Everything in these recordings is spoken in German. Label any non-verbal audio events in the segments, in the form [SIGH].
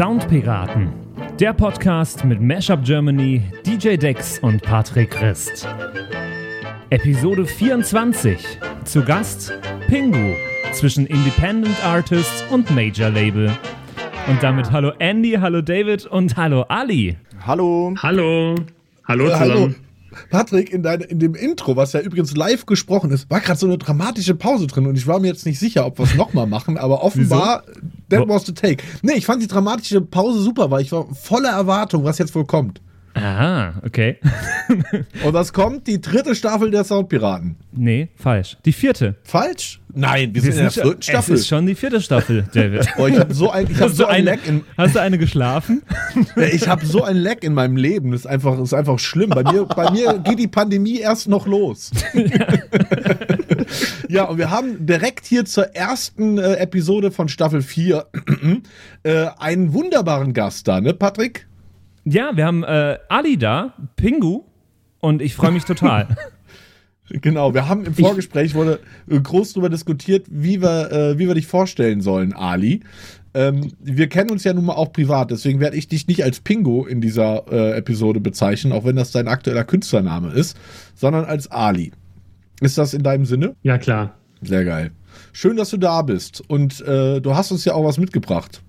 Soundpiraten, der Podcast mit Mashup Germany, DJ Dex und Patrick Christ. Episode 24. Zu Gast Pingu zwischen Independent Artists und Major Label. Und damit hallo Andy, hallo David und hallo Ali. Hallo. Hallo. Hallo zusammen. Hallo. Patrick, in, dein, in dem Intro, was ja übrigens live gesprochen ist, war gerade so eine dramatische Pause drin und ich war mir jetzt nicht sicher, ob wir es nochmal machen, aber [LAUGHS] offenbar, that was the take. Nee, ich fand die dramatische Pause super, weil ich war voller Erwartung, was jetzt wohl kommt. Aha, okay. [LAUGHS] Und was kommt? Die dritte Staffel der Soundpiraten. Nee, falsch. Die vierte. Falsch? Nein, wir, wir sind in der vierten Staffel. Es ist schon die vierte Staffel, David. Boah, ich habe so ein, ich hab so ein Leck in. Hast du eine geschlafen? ich habe so ein Leck in meinem Leben. Das ist einfach, das ist einfach schlimm. Bei mir, bei mir geht die Pandemie erst noch los. Ja. [LAUGHS] ja, und wir haben direkt hier zur ersten äh, Episode von Staffel 4 äh, einen wunderbaren Gast da, ne, Patrick? Ja, wir haben äh, Ali da, Pingu, und ich freue mich total. [LAUGHS] Genau, wir haben im Vorgespräch wurde äh, groß darüber diskutiert, wie wir, äh, wie wir dich vorstellen sollen, Ali. Ähm, wir kennen uns ja nun mal auch privat, deswegen werde ich dich nicht als Pingu in dieser äh, Episode bezeichnen, auch wenn das dein aktueller Künstlername ist, sondern als Ali. Ist das in deinem Sinne? Ja, klar. Sehr geil. Schön, dass du da bist. Und äh, du hast uns ja auch was mitgebracht.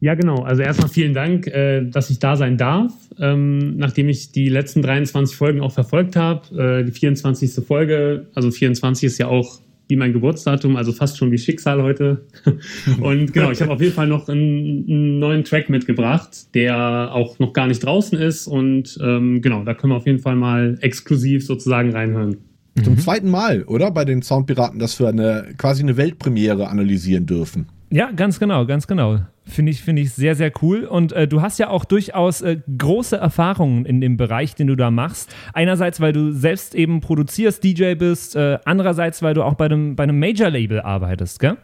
Ja, genau. Also erstmal vielen Dank, äh, dass ich da sein darf. Ähm, nachdem ich die letzten 23 Folgen auch verfolgt habe, äh, die 24. Folge, also 24 ist ja auch wie mein Geburtsdatum, also fast schon wie Schicksal heute. [LAUGHS] Und genau, ich habe auf jeden Fall noch einen, einen, neuen Track mitgebracht, der auch noch gar nicht draußen ist. Und ähm, genau, da können wir auf jeden Fall mal exklusiv sozusagen reinhören. Zum mhm. zweiten Mal, oder? Bei den Soundpiraten, dass wir eine quasi eine Weltpremiere analysieren dürfen. Ja, ganz genau, ganz genau. Finde ich, finde ich sehr, sehr cool. Und äh, du hast ja auch durchaus äh, große Erfahrungen in dem Bereich, den du da machst. Einerseits, weil du selbst eben produzierst, DJ bist, äh, andererseits, weil du auch bei einem, bei einem Major-Label arbeitest, gell?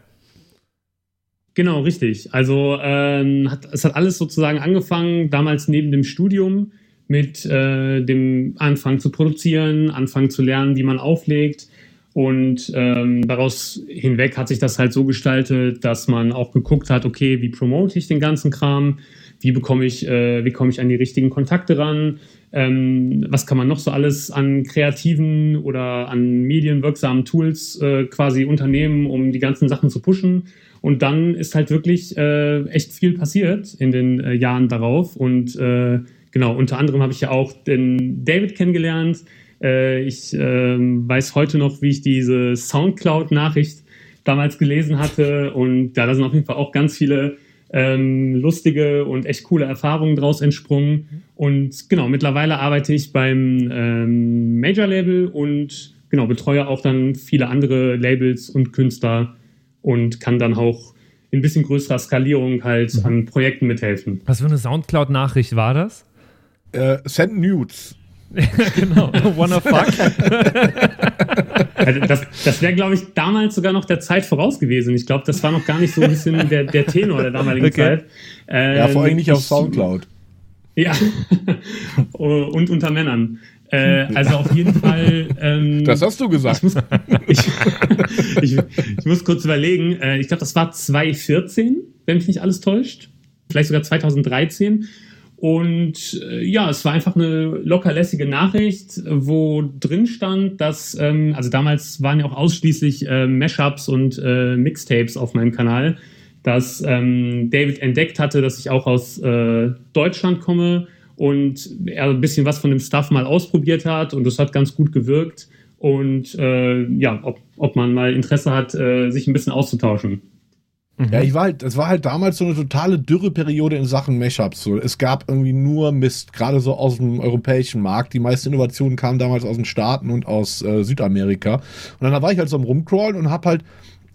Genau, richtig. Also ähm, hat, es hat alles sozusagen angefangen, damals neben dem Studium mit äh, dem Anfang zu produzieren, Anfang zu lernen, wie man auflegt und ähm, daraus hinweg hat sich das halt so gestaltet, dass man auch geguckt hat, okay, wie promote ich den ganzen Kram, wie bekomme ich, äh, wie komme ich an die richtigen Kontakte ran, ähm, was kann man noch so alles an kreativen oder an medienwirksamen Tools äh, quasi unternehmen, um die ganzen Sachen zu pushen. Und dann ist halt wirklich äh, echt viel passiert in den äh, Jahren darauf. Und äh, genau, unter anderem habe ich ja auch den David kennengelernt, äh, ich äh, weiß heute noch, wie ich diese Soundcloud-Nachricht damals gelesen hatte. Und ja, da sind auf jeden Fall auch ganz viele ähm, lustige und echt coole Erfahrungen draus entsprungen. Und genau, mittlerweile arbeite ich beim ähm, Major-Label und genau, betreue auch dann viele andere Labels und Künstler und kann dann auch in ein bisschen größerer Skalierung halt mhm. an Projekten mithelfen. Was für eine Soundcloud-Nachricht war das? Äh, Send Nudes. [LAUGHS] genau, wanna fuck. Also das, das wäre, glaube ich, damals sogar noch der Zeit voraus gewesen. Ich glaube, das war noch gar nicht so ein bisschen der, der Tenor der damaligen okay. Zeit. Ähm, ja, vor allem nicht auf Soundcloud. Ja, [LAUGHS] und unter Männern. Äh, also auf jeden Fall. Ähm, das hast du gesagt. Ich muss, ich, ich, ich muss kurz überlegen. Äh, ich glaube, das war 2014, wenn mich nicht alles täuscht. Vielleicht sogar 2013. Und äh, ja, es war einfach eine lockerlässige Nachricht, wo drin stand, dass, ähm, also damals waren ja auch ausschließlich äh, Mashups und äh, Mixtapes auf meinem Kanal, dass ähm, David entdeckt hatte, dass ich auch aus äh, Deutschland komme und er ein bisschen was von dem Stuff mal ausprobiert hat und das hat ganz gut gewirkt. Und äh, ja, ob, ob man mal Interesse hat, äh, sich ein bisschen auszutauschen. Mhm. Ja, ich war halt, es war halt damals so eine totale Dürreperiode in Sachen Mashups. So, es gab irgendwie nur Mist, gerade so aus dem europäischen Markt. Die meisten Innovationen kamen damals aus den Staaten und aus äh, Südamerika. Und dann war ich halt so am Rumcrawlen und hab halt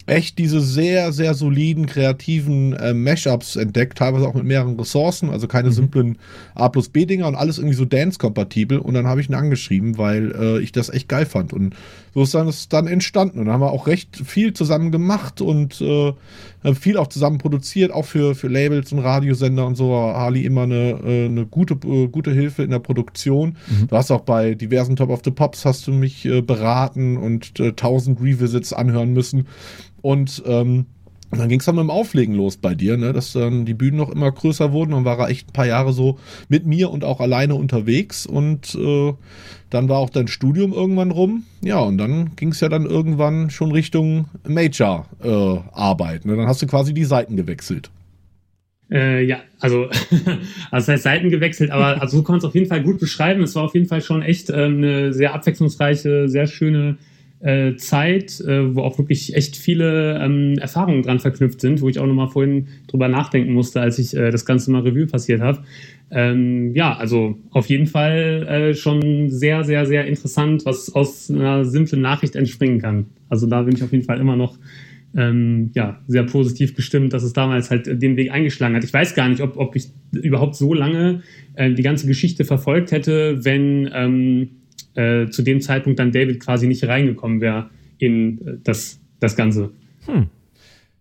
echt diese sehr, sehr soliden, kreativen äh, Mashups entdeckt, teilweise auch mit mehreren Ressourcen, also keine mhm. simplen A plus B-Dinger und alles irgendwie so Dance-kompatibel. Und dann habe ich ihn angeschrieben, weil äh, ich das echt geil fand. Und so ist dann es dann entstanden. Und dann haben wir auch recht viel zusammen gemacht und äh, viel auch zusammen produziert, auch für, für Labels und Radiosender und so. Harley immer eine, äh, eine gute, äh, gute Hilfe in der Produktion. Mhm. Du hast auch bei diversen Top of the Pops hast du mich äh, beraten und äh, tausend Revisits anhören müssen. Und ähm, Und dann ging es dann mit dem Auflegen los bei dir, ne? dass dann die Bühnen noch immer größer wurden. Und war er echt ein paar Jahre so mit mir und auch alleine unterwegs. Und äh, dann war auch dein Studium irgendwann rum. Ja, und dann ging es ja dann irgendwann schon Richtung Major-Arbeit. Äh, ne? Dann hast du quasi die Seiten gewechselt. Äh, ja, also, [LAUGHS] also das heißt Seiten gewechselt, aber also so kann man es auf jeden Fall gut beschreiben. Es war auf jeden Fall schon echt ähm, eine sehr abwechslungsreiche, sehr schöne äh, Zeit, äh, wo auch wirklich echt viele ähm, Erfahrungen dran verknüpft sind, wo ich auch nochmal vorhin drüber nachdenken musste, als ich äh, das Ganze mal Revue passiert habe. Ähm, ja, also auf jeden Fall äh, schon sehr, sehr, sehr interessant, was aus einer simplen Nachricht entspringen kann. Also da bin ich auf jeden Fall immer noch ähm, ja, sehr positiv gestimmt, dass es damals halt den Weg eingeschlagen hat. Ich weiß gar nicht, ob, ob ich überhaupt so lange äh, die ganze Geschichte verfolgt hätte, wenn ähm, äh, zu dem Zeitpunkt dann David quasi nicht reingekommen wäre in äh, das, das Ganze. Hm.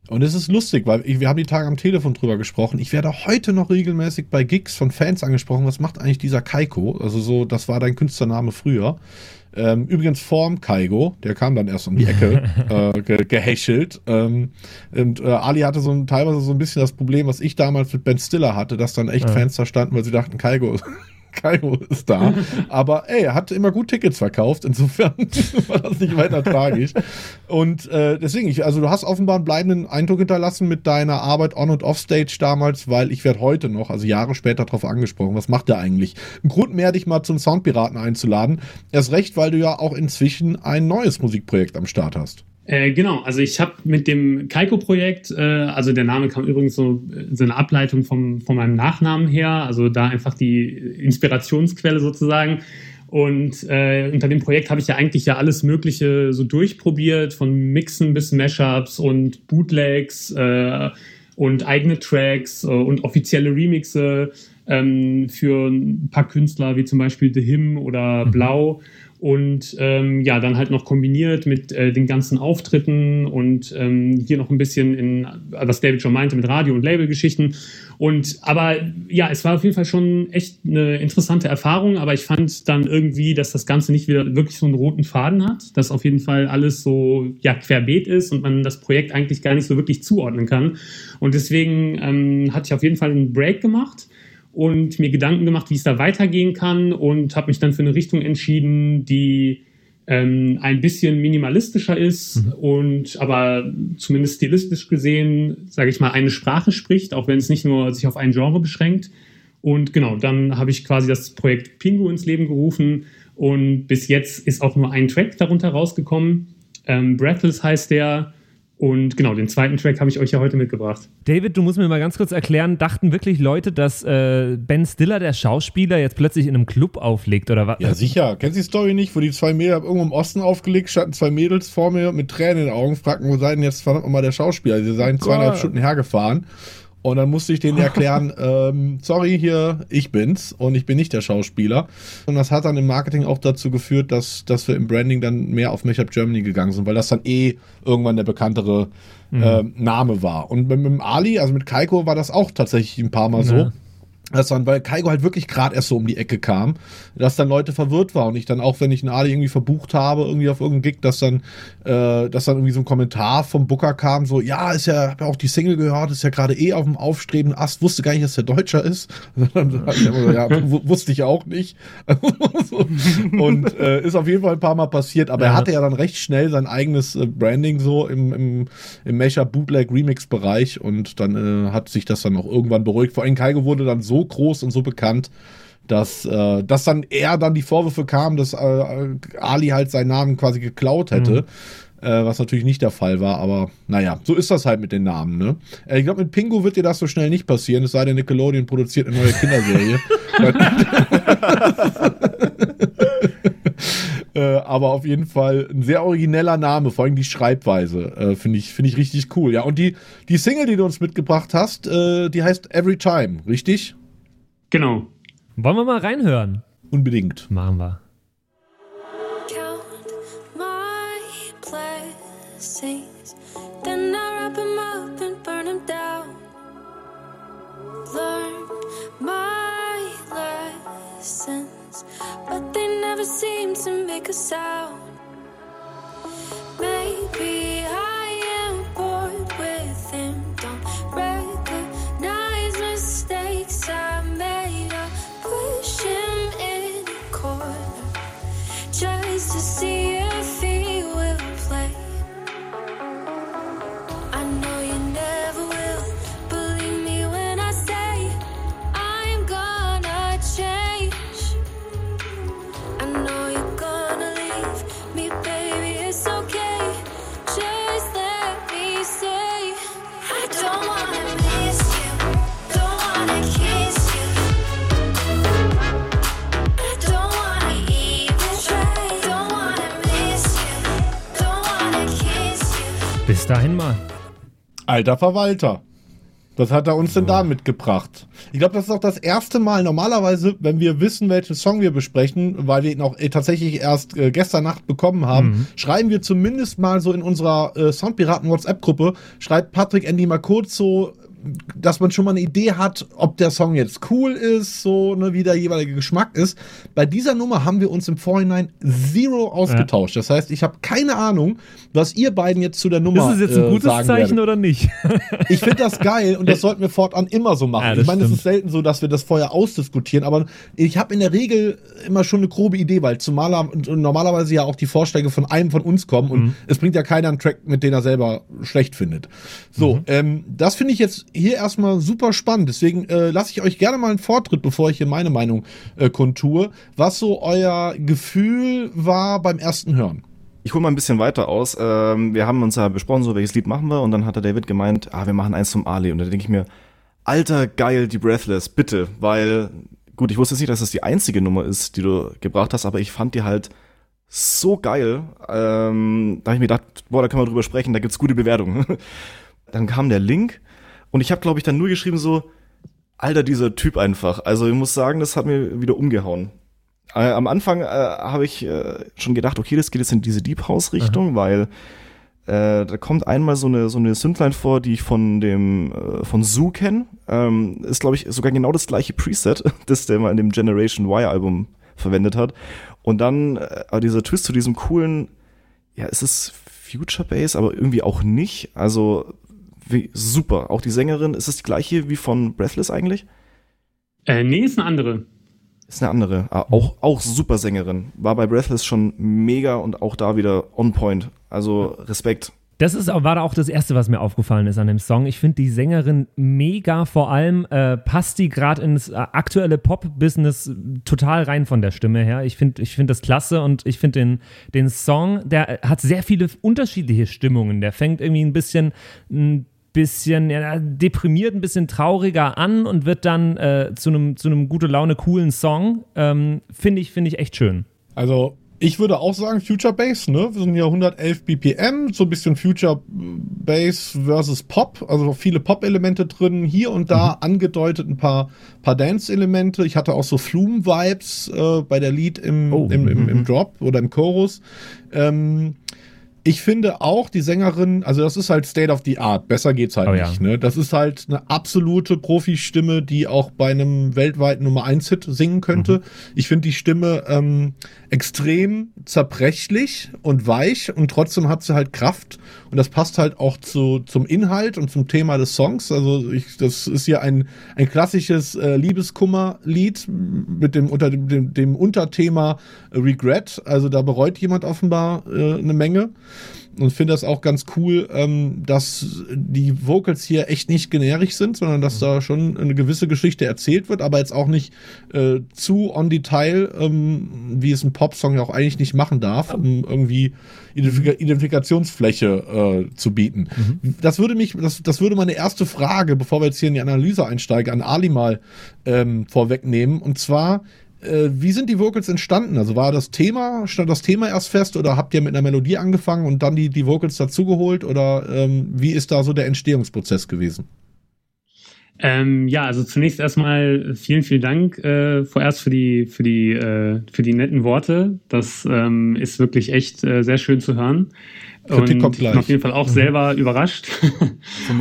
Und es ist lustig, weil ich, wir haben die Tage am Telefon drüber gesprochen. Ich werde heute noch regelmäßig bei Gigs von Fans angesprochen. Was macht eigentlich dieser Kaiko? Also so, das war dein Künstlername früher. Ähm, übrigens vorm Kaigo, der kam dann erst um die Ecke, [LAUGHS] äh, ge gehäschelt. Ähm, und äh, Ali hatte so ein, teilweise so ein bisschen das Problem, was ich damals mit Ben Stiller hatte, dass dann echt ja. Fans da standen, weil sie dachten, Kaigo Kairo ist da. [LAUGHS] Aber ey, er hat immer gut Tickets verkauft. Insofern [LAUGHS] war das nicht weiter tragisch. Und äh, deswegen, ich, also du hast offenbar einen bleibenden Eindruck hinterlassen mit deiner Arbeit on und off Stage damals, weil ich werde heute noch, also Jahre später, darauf angesprochen. Was macht der eigentlich? Ein Grund mehr, dich mal zum Soundpiraten einzuladen. Erst recht, weil du ja auch inzwischen ein neues Musikprojekt am Start hast. Äh, genau, also ich habe mit dem Kaiko-Projekt, äh, also der Name kam übrigens so, so eine Ableitung vom, von meinem Nachnamen her, also da einfach die Inspirationsquelle sozusagen. Und äh, unter dem Projekt habe ich ja eigentlich ja alles Mögliche so durchprobiert, von Mixen bis Mashups und Bootlegs äh, und eigene Tracks äh, und offizielle Remixe ähm, für ein paar Künstler wie zum Beispiel The Him oder mhm. Und ähm, ja, dann halt noch kombiniert mit äh, den ganzen Auftritten und ähm, hier noch ein bisschen in, was David schon meinte, mit Radio- und Labelgeschichten. Und aber ja, es war auf jeden Fall schon echt eine interessante Erfahrung, aber ich fand dann irgendwie, dass das Ganze nicht wieder wirklich so einen roten Faden hat, dass auf jeden Fall alles so ja querbeet ist und man das Projekt eigentlich gar nicht so wirklich zuordnen kann. Und deswegen ähm, hatte ich auf jeden Fall einen Break gemacht und mir Gedanken gemacht, wie es da weitergehen kann und habe mich dann für eine Richtung entschieden, die ähm, ein bisschen minimalistischer ist mhm. und aber zumindest stilistisch gesehen, sage ich mal, eine Sprache spricht, auch wenn es nicht nur sich auf ein Genre beschränkt. Und genau, dann habe ich quasi das Projekt Pingu ins Leben gerufen und bis jetzt ist auch nur ein Track darunter rausgekommen. Ähm, Breathless heißt der und genau, den zweiten Track habe ich euch ja heute mitgebracht. David, du musst mir mal ganz kurz erklären, dachten wirklich Leute, dass äh, Ben Stiller, der Schauspieler, jetzt plötzlich in einem Club auflegt oder was? Ja, sicher. Kennst du die Story nicht, wo die zwei Mädels irgendwo im Osten aufgelegt standen, zwei Mädels vor mir mit Tränen in den Augen, fragten, wo sei denn jetzt verdammt mal der Schauspieler? Sie seien zweieinhalb Stunden hergefahren. Und dann musste ich denen [LAUGHS] erklären, ähm, sorry, hier, ich bin's und ich bin nicht der Schauspieler. Und das hat dann im Marketing auch dazu geführt, dass, dass wir im Branding dann mehr auf Make-up Germany gegangen sind, weil das dann eh irgendwann der bekanntere mhm. äh, Name war. Und mit, mit Ali, also mit Kaiko, war das auch tatsächlich ein paar Mal ja. so dass dann, weil Kaigo halt wirklich gerade erst so um die Ecke kam, dass dann Leute verwirrt waren und ich dann auch, wenn ich einen Ali irgendwie verbucht habe, irgendwie auf irgendeinen Gig, dass dann, äh, dass dann irgendwie so ein Kommentar vom Booker kam, so, ja, ist ja, hab ja auch die Single gehört, ist ja gerade eh auf dem aufstrebenden Ast, wusste gar nicht, dass der Deutscher ist. [LAUGHS] ja, wusste ich auch nicht. [LAUGHS] und äh, ist auf jeden Fall ein paar Mal passiert, aber ja. er hatte ja dann recht schnell sein eigenes äh, Branding so im, im, im Mecha Bootleg Remix Bereich und dann äh, hat sich das dann auch irgendwann beruhigt. Vor allem Kaigo wurde dann so groß und so bekannt, dass, äh, dass dann eher dann die Vorwürfe kamen, dass äh, Ali halt seinen Namen quasi geklaut hätte. Mhm. Äh, was natürlich nicht der Fall war, aber naja, so ist das halt mit den Namen, ne? Äh, ich glaube, mit Pingu wird dir das so schnell nicht passieren, es sei denn, Nickelodeon produziert eine neue Kinderserie. [LAUGHS] [LAUGHS] äh, aber auf jeden Fall ein sehr origineller Name, vor allem die Schreibweise, äh, finde ich, find ich richtig cool. Ja, und die, die Single, die du uns mitgebracht hast, äh, die heißt Every Time, richtig? Genau. Wollen wir mal reinhören? Unbedingt. Machen wir. but they never seem to make a sound. Maybe dahin mal. Alter Verwalter. Was hat er uns denn da mitgebracht? Ich glaube, das ist auch das erste Mal normalerweise, wenn wir wissen, welchen Song wir besprechen, weil wir ihn auch äh, tatsächlich erst äh, gestern Nacht bekommen haben, mhm. schreiben wir zumindest mal so in unserer äh, Soundpiraten WhatsApp-Gruppe, schreibt Patrick Andy mal kurz so dass man schon mal eine Idee hat, ob der Song jetzt cool ist, so ne, wie der jeweilige Geschmack ist. Bei dieser Nummer haben wir uns im Vorhinein zero ausgetauscht. Ja. Das heißt, ich habe keine Ahnung, was ihr beiden jetzt zu der Nummer Ist es jetzt ein äh, gutes Zeichen werdet. oder nicht? [LAUGHS] ich finde das geil und das sollten wir fortan immer so machen. Ja, ich meine, es ist selten so, dass wir das vorher ausdiskutieren, aber ich habe in der Regel immer schon eine grobe Idee, weil zumal normalerweise ja auch die Vorschläge von einem von uns kommen und mhm. es bringt ja keiner einen Track, mit dem er selber schlecht findet. So, mhm. ähm, das finde ich jetzt hier erstmal super spannend. Deswegen äh, lasse ich euch gerne mal einen Vortritt, bevor ich hier meine Meinung äh, kontue, was so euer Gefühl war beim ersten Hören. Ich hole mal ein bisschen weiter aus. Ähm, wir haben uns ja besprochen, so welches Lied machen wir, und dann hat der David gemeint, ah, wir machen eins zum Ali. Und da denke ich mir, alter geil, die Breathless, bitte, weil gut, ich wusste jetzt nicht, dass das die einzige Nummer ist, die du gebracht hast, aber ich fand die halt so geil. Ähm, da habe ich mir gedacht, boah, da können wir drüber sprechen, da gibt's gute Bewertungen. [LAUGHS] dann kam der Link und ich habe, glaube ich, dann nur geschrieben so, Alter, dieser Typ einfach. Also ich muss sagen, das hat mir wieder umgehauen. Äh, am Anfang äh, habe ich äh, schon gedacht, okay, das geht jetzt in diese Deep House Richtung, mhm. weil äh, da kommt einmal so eine so eine Synthline vor, die ich von dem äh, von Zoo kenne. Ähm, ist glaube ich sogar genau das gleiche Preset, [LAUGHS] das der mal in dem Generation Y Album verwendet hat. Und dann äh, dieser Twist zu diesem coolen, ja, ist es Future Bass, aber irgendwie auch nicht. Also wie, super. Auch die Sängerin, ist es die gleiche wie von Breathless eigentlich? Äh, nee, ist eine andere. Ist eine andere. Ah, auch, auch super Sängerin. War bei Breathless schon mega und auch da wieder on point. Also Respekt. Das ist, war da auch das Erste, was mir aufgefallen ist an dem Song. Ich finde die Sängerin mega, vor allem äh, passt die gerade ins äh, aktuelle Pop-Business total rein von der Stimme her. Ich finde ich find das klasse und ich finde den, den Song, der hat sehr viele unterschiedliche Stimmungen. Der fängt irgendwie ein bisschen, ein bisschen ja, deprimiert, ein bisschen trauriger an und wird dann äh, zu einem zu gute Laune coolen Song. Ähm, finde ich finde ich echt schön. Also ich würde auch sagen Future Bass, ne? Wir sind ja 111 BPM, so ein bisschen Future Bass versus Pop, also viele Pop-Elemente drin, hier und da mhm. angedeutet ein paar, paar Dance-Elemente. Ich hatte auch so Flume-Vibes äh, bei der Lied im, oh, im, im, im, mhm. Drop oder im Chorus. Ähm, ich finde auch die Sängerin, also das ist halt State of the Art, besser geht's halt oh, nicht. Ja. Ne? Das ist halt eine absolute Profi-Stimme, die auch bei einem weltweiten Nummer 1 Hit singen könnte. Mhm. Ich finde die Stimme ähm, extrem zerbrechlich und weich und trotzdem hat sie halt Kraft und das passt halt auch zu, zum Inhalt und zum Thema des Songs. Also ich, das ist ja ein, ein klassisches äh, Liebeskummer-Lied mit dem, unter dem, dem, Unterthema Regret. Also da bereut jemand offenbar äh, eine Menge und finde das auch ganz cool, ähm, dass die Vocals hier echt nicht generisch sind, sondern dass da schon eine gewisse Geschichte erzählt wird, aber jetzt auch nicht äh, zu on Detail, ähm, wie es ein Popsong ja auch eigentlich nicht machen darf, um irgendwie Identifika Identifikationsfläche äh, zu bieten. Mhm. Das würde mich, das, das würde meine erste Frage, bevor wir jetzt hier in die Analyse einsteigen, an Ali mal ähm, vorwegnehmen. Und zwar, äh, wie sind die Vocals entstanden? Also war das Thema, stand das Thema erst fest oder habt ihr mit einer Melodie angefangen und dann die, die Vocals dazugeholt oder ähm, wie ist da so der Entstehungsprozess gewesen? Ähm, ja, also zunächst erstmal vielen, vielen Dank äh, vorerst für die, für die, äh, für die netten Worte. Das ähm, ist wirklich echt äh, sehr schön zu hören. Kritik und kommt gleich. Ich bin auf jeden Fall auch mhm. selber überrascht.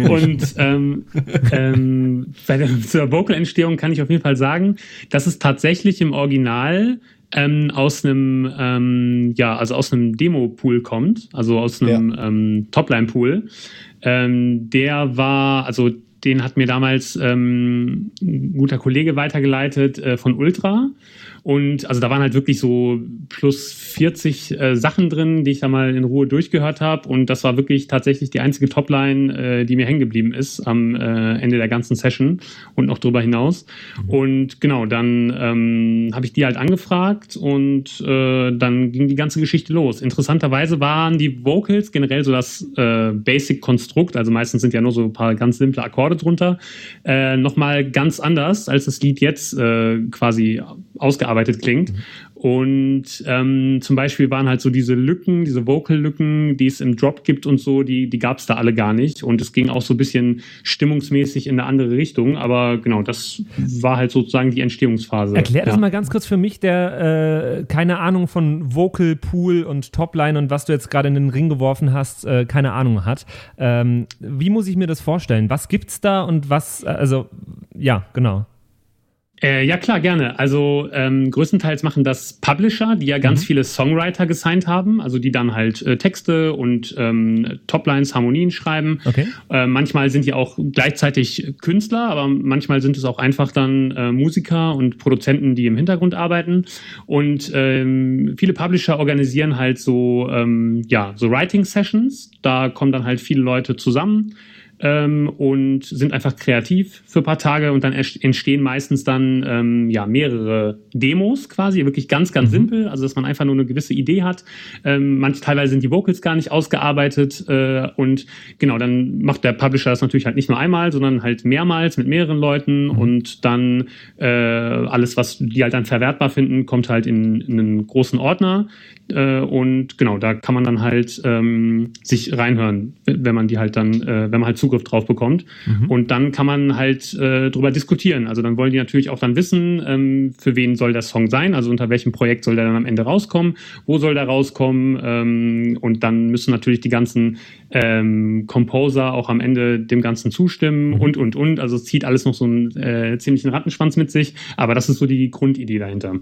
und ähm, ähm, bei der, zur Vocal-Entstehung kann ich auf jeden Fall sagen, dass es tatsächlich im Original ähm, aus einem, ähm, ja, also aus einem Demo-Pool kommt, also aus einem ja. ähm, Topline-Pool. Ähm, der war, also den hat mir damals ähm, ein guter Kollege weitergeleitet äh, von Ultra. Und also da waren halt wirklich so plus 40 äh, Sachen drin, die ich da mal in Ruhe durchgehört habe. Und das war wirklich tatsächlich die einzige Topline, äh, die mir hängen geblieben ist am äh, Ende der ganzen Session und noch darüber hinaus. Und genau, dann ähm, habe ich die halt angefragt und äh, dann ging die ganze Geschichte los. Interessanterweise waren die Vocals generell so das äh, Basic-Konstrukt, also meistens sind ja nur so ein paar ganz simple Akkorde drunter, äh, nochmal ganz anders, als das Lied jetzt äh, quasi ausgearbeitet klingt. Mhm. Und ähm, zum Beispiel waren halt so diese Lücken, diese Vocal-Lücken, die es im Drop gibt und so, die, die gab es da alle gar nicht. Und es ging auch so ein bisschen stimmungsmäßig in eine andere Richtung. Aber genau, das war halt sozusagen die Entstehungsphase. Erklär das ja. mal ganz kurz für mich, der äh, keine Ahnung von Vocal Pool und Topline und was du jetzt gerade in den Ring geworfen hast, äh, keine Ahnung hat. Ähm, wie muss ich mir das vorstellen? Was gibt's da und was, also ja, genau. Äh, ja, klar, gerne. Also ähm, größtenteils machen das Publisher, die ja ganz mhm. viele Songwriter gesigned haben, also die dann halt äh, Texte und ähm, Toplines, Harmonien schreiben. Okay. Äh, manchmal sind die auch gleichzeitig Künstler, aber manchmal sind es auch einfach dann äh, Musiker und Produzenten, die im Hintergrund arbeiten. Und ähm, viele Publisher organisieren halt so, ähm, ja, so Writing Sessions. Da kommen dann halt viele Leute zusammen ähm, und sind einfach kreativ für ein paar Tage und dann entstehen meistens dann ähm, ja mehrere Demos quasi, wirklich ganz, ganz mhm. simpel, also dass man einfach nur eine gewisse Idee hat. Ähm, manche teilweise sind die Vocals gar nicht ausgearbeitet äh, und genau, dann macht der Publisher das natürlich halt nicht nur einmal, sondern halt mehrmals mit mehreren Leuten mhm. und dann äh, alles, was die halt dann verwertbar finden, kommt halt in, in einen großen Ordner äh, und genau, da kann man dann halt ähm, sich reinhören, wenn man die halt dann, äh, wenn man halt Zugriff drauf bekommt. Mhm. Und dann kann man halt äh, drüber diskutieren. Also dann wollen die natürlich auch dann wissen, ähm, für wen soll der Song sein, also unter welchem Projekt soll der dann am Ende rauskommen, wo soll der rauskommen. Ähm, und dann müssen natürlich die ganzen ähm, Composer auch am Ende dem Ganzen zustimmen mhm. und, und, und. Also es zieht alles noch so einen äh, ziemlichen Rattenschwanz mit sich. Aber das ist so die Grundidee dahinter.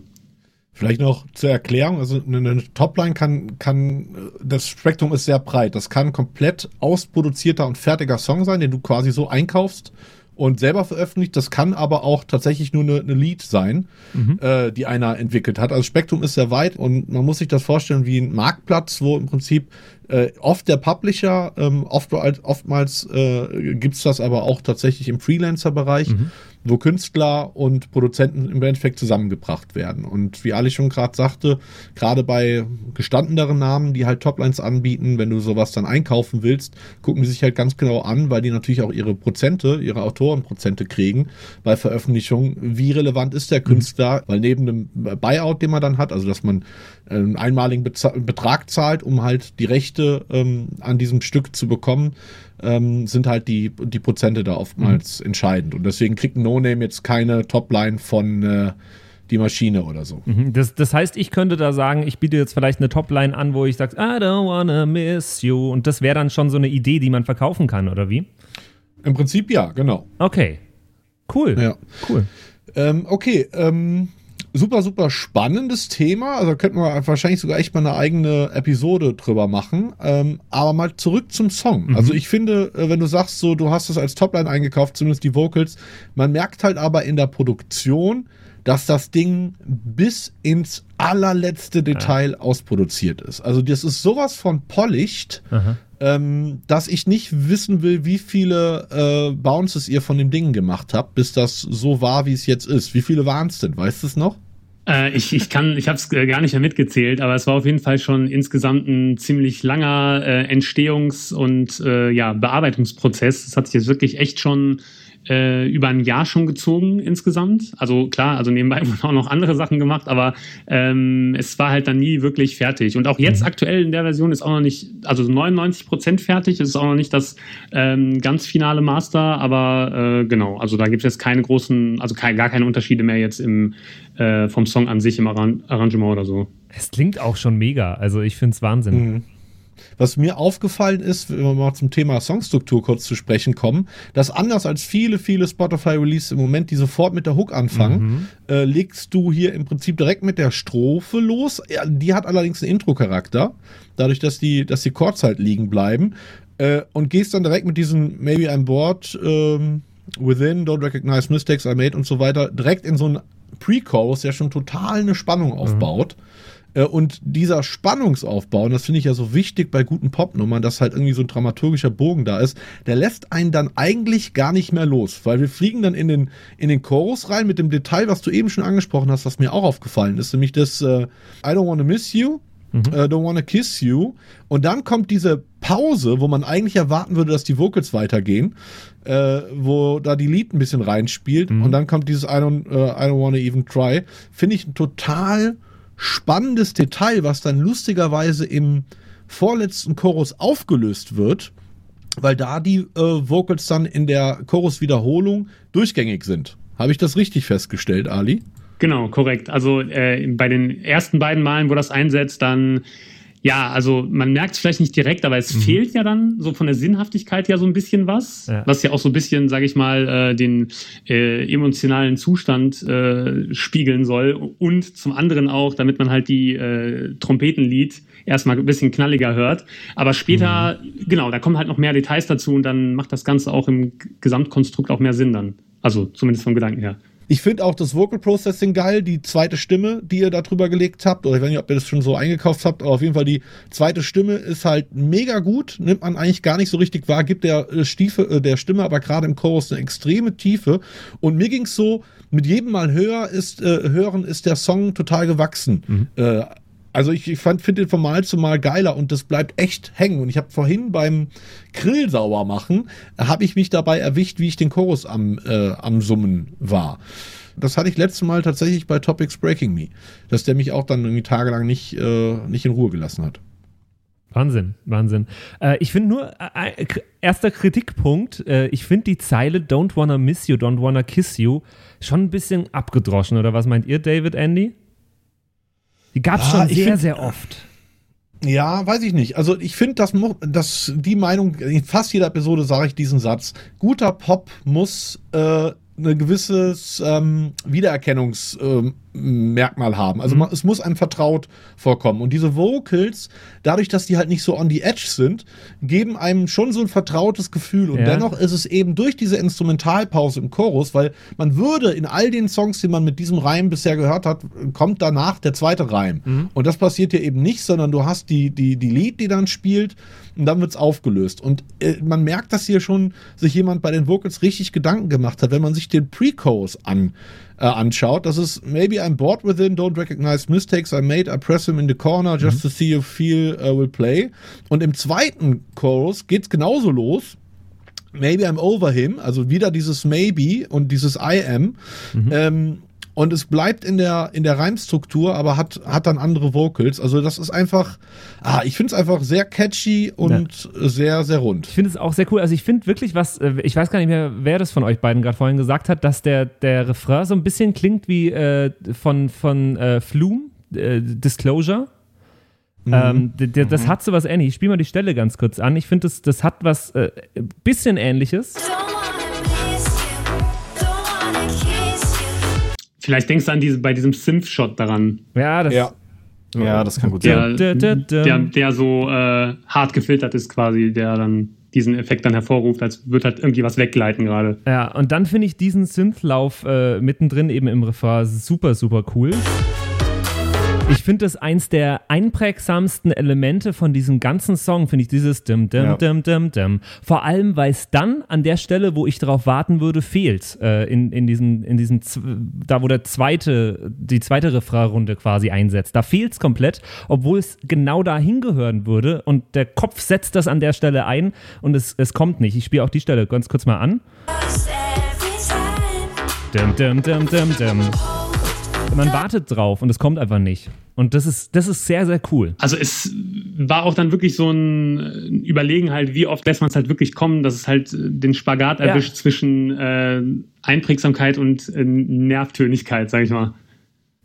Vielleicht noch zur Erklärung, also eine Topline kann, kann, das Spektrum ist sehr breit. Das kann komplett ausproduzierter und fertiger Song sein, den du quasi so einkaufst und selber veröffentlicht. Das kann aber auch tatsächlich nur eine, eine Lead sein, mhm. äh, die einer entwickelt hat. Also Spektrum ist sehr weit und man muss sich das vorstellen wie ein Marktplatz, wo im Prinzip äh, oft der Publisher, ähm, oft, oftmals äh, gibt das aber auch tatsächlich im Freelancer-Bereich. Mhm wo Künstler und Produzenten im Endeffekt zusammengebracht werden. Und wie Ali schon gerade sagte, gerade bei gestandeneren Namen, die halt Toplines anbieten, wenn du sowas dann einkaufen willst, gucken die sich halt ganz genau an, weil die natürlich auch ihre Prozente, ihre Autorenprozente kriegen bei Veröffentlichung. Wie relevant ist der Künstler? Weil neben dem Buyout, den man dann hat, also dass man einen einmaligen Betrag zahlt, um halt die Rechte ähm, an diesem Stück zu bekommen, ähm, sind halt die, die Prozente da oftmals mhm. entscheidend. Und deswegen kriegt No Name jetzt keine Topline von äh, die Maschine oder so. Mhm. Das, das heißt, ich könnte da sagen, ich biete jetzt vielleicht eine Topline an, wo ich sage, I don't wanna miss you. Und das wäre dann schon so eine Idee, die man verkaufen kann, oder wie? Im Prinzip ja, genau. Okay. Cool. Ja. Cool. Ähm, okay, ähm, super, super spannendes Thema. Also könnten wir wahrscheinlich sogar echt mal eine eigene Episode drüber machen. Ähm, aber mal zurück zum Song. Mhm. Also ich finde, äh, wenn du sagst, so, du hast es als Topline eingekauft, zumindest die Vocals, man merkt halt aber in der Produktion, dass das Ding bis ins allerletzte Detail ja. ausproduziert ist. Also das ist sowas von polished, ähm, dass ich nicht wissen will, wie viele äh, Bounces ihr von dem Ding gemacht habt, bis das so war, wie es jetzt ist. Wie viele waren es denn? Weißt du es noch? Äh, ich, ich kann, ich habe es gar nicht mehr mitgezählt, aber es war auf jeden Fall schon insgesamt ein ziemlich langer äh, Entstehungs- und äh, ja, Bearbeitungsprozess. Es hat sich jetzt wirklich echt schon äh, über ein Jahr schon gezogen insgesamt. Also klar, also nebenbei [LAUGHS] wurden auch noch andere Sachen gemacht, aber ähm, es war halt dann nie wirklich fertig. Und auch jetzt mhm. aktuell in der Version ist auch noch nicht, also 99 Prozent fertig, es ist auch noch nicht das ähm, ganz finale Master, aber äh, genau, also da gibt es jetzt keine großen, also kein, gar keine Unterschiede mehr jetzt im äh, vom Song an sich im Arran Arrangement oder so. Es klingt auch schon mega, also ich finde es Wahnsinn. Mhm. Was mir aufgefallen ist, wenn wir mal zum Thema Songstruktur kurz zu sprechen kommen, dass anders als viele, viele Spotify-Releases im Moment, die sofort mit der Hook anfangen, mhm. äh, legst du hier im Prinzip direkt mit der Strophe los. Die hat allerdings einen Intro-Charakter, dadurch, dass die, dass die Chords halt liegen bleiben. Äh, und gehst dann direkt mit diesem Maybe I'm bored, ähm, Within, Don't Recognize Mistakes I Made und so weiter, direkt in so einen Pre-Chorus, der schon total eine Spannung mhm. aufbaut. Mhm. Äh, und dieser Spannungsaufbau, und das finde ich ja so wichtig bei guten Popnummern, dass halt irgendwie so ein dramaturgischer Bogen da ist, der lässt einen dann eigentlich gar nicht mehr los, weil wir fliegen dann in den, in den Chorus rein mit dem Detail, was du eben schon angesprochen hast, was mir auch aufgefallen ist, nämlich das äh, I don't wanna miss you, mhm. uh, don't wanna kiss you. Und dann kommt diese Pause, wo man eigentlich erwarten würde, dass die Vocals weitergehen, äh, wo da die Lied ein bisschen reinspielt. Mhm. Und dann kommt dieses I don't, uh, I don't wanna even try. Finde ich total spannendes Detail, was dann lustigerweise im vorletzten Chorus aufgelöst wird, weil da die äh, Vocals dann in der Chorus-Wiederholung durchgängig sind. Habe ich das richtig festgestellt, Ali? Genau, korrekt. Also äh, bei den ersten beiden Malen, wo das einsetzt, dann ja, also man merkt es vielleicht nicht direkt, aber es mhm. fehlt ja dann so von der Sinnhaftigkeit ja so ein bisschen was, ja. was ja auch so ein bisschen, sage ich mal, äh, den äh, emotionalen Zustand äh, spiegeln soll und zum anderen auch, damit man halt die äh, Trompetenlied erstmal ein bisschen knalliger hört. Aber später, mhm. genau, da kommen halt noch mehr Details dazu und dann macht das Ganze auch im Gesamtkonstrukt auch mehr Sinn dann. Also zumindest vom Gedanken her. Ich finde auch das Vocal Processing geil, die zweite Stimme, die ihr da drüber gelegt habt. Oder ich weiß nicht, ob ihr das schon so eingekauft habt, aber auf jeden Fall die zweite Stimme ist halt mega gut. Nimmt man eigentlich gar nicht so richtig wahr, gibt der, äh, Stiefe, äh, der Stimme aber gerade im Chorus eine extreme Tiefe. Und mir ging's so, mit jedem Mal höher ist, äh, hören ist der Song total gewachsen. Mhm. Äh, also ich, ich finde den von Mal zu Mal geiler und das bleibt echt hängen. Und ich habe vorhin beim Grill sauber machen, habe ich mich dabei erwischt, wie ich den Chorus am, äh, am Summen war. Das hatte ich letztes Mal tatsächlich bei Topics Breaking Me, dass der mich auch dann irgendwie tagelang nicht, äh, nicht in Ruhe gelassen hat. Wahnsinn, Wahnsinn. Äh, ich finde nur, äh, äh erster Kritikpunkt, äh, ich finde die Zeile Don't wanna miss you, don't wanna kiss you schon ein bisschen abgedroschen, oder was meint ihr, David, Andy? Die gab es ah, schon sehr, find, sehr oft. Ja, weiß ich nicht. Also ich finde, dass, dass die Meinung, in fast jeder Episode sage ich diesen Satz, guter Pop muss äh, ein gewisses ähm, Wiedererkennungsmerkmal ähm, haben. Also mhm. man, es muss einem vertraut vorkommen. Und diese Vocals, dadurch, dass die halt nicht so on the edge sind, geben einem schon so ein vertrautes Gefühl. Und ja. dennoch ist es eben durch diese Instrumentalpause im Chorus, weil man würde in all den Songs, die man mit diesem Reim bisher gehört hat, kommt danach der zweite Reim. Mhm. Und das passiert hier eben nicht, sondern du hast die, die, die Lied, die dann spielt und dann wird es aufgelöst. Und äh, man merkt, dass hier schon sich jemand bei den Vocals richtig Gedanken gemacht hat, wenn man sich den Pre-Chorus an, äh, anschaut. Das ist Maybe I'm bored within, don't recognize mistakes I made, I press him in the corner just mhm. to see you feel uh, will play. Und im zweiten Chorus geht's genauso los. Maybe I'm over him, also wieder dieses Maybe und dieses I am. Mhm. Ähm, und es bleibt in der, in der Reimstruktur, aber hat, hat dann andere Vocals. Also das ist einfach, ah, ich finde es einfach sehr catchy und ja. sehr, sehr rund. Ich finde es auch sehr cool. Also ich finde wirklich was, äh, ich weiß gar nicht mehr, wer das von euch beiden gerade vorhin gesagt hat, dass der, der Refrain so ein bisschen klingt wie äh, von, von äh, Flume, äh, Disclosure. Mhm. Ähm, das mhm. hat so was ähnliches. Ich spiele mal die Stelle ganz kurz an. Ich finde, das, das hat was äh, bisschen ähnliches. Vielleicht denkst du an diese, bei diesem Synth-Shot daran. Ja, das, ja. ja, das kann gut sein. Der, der, der so äh, hart gefiltert ist quasi, der dann diesen Effekt dann hervorruft, als würde halt irgendwie was weggleiten gerade. Ja, und dann finde ich diesen Synth-Lauf äh, mittendrin eben im Refrain super, super cool. Ich finde das eins der einprägsamsten Elemente von diesem ganzen Song, finde ich dieses dim, dim, ja. dim, dim, dim. Vor allem, weil es dann an der Stelle, wo ich darauf warten würde, fehlt. Äh, in, in diesem, in diesem, da wo der zweite, die zweite Refrainrunde quasi einsetzt. Da fehlt es komplett, obwohl es genau da hingehören würde und der Kopf setzt das an der Stelle ein und es, es kommt nicht. Ich spiele auch die Stelle ganz kurz mal an. Dim, dim, dim, dim, dim man wartet drauf und es kommt einfach nicht. Und das ist, das ist sehr, sehr cool. Also es war auch dann wirklich so ein Überlegen halt, wie oft lässt man es halt wirklich kommen, dass es halt den Spagat erwischt ja. zwischen äh, Einprägsamkeit und äh, Nervtönigkeit, sag ich mal.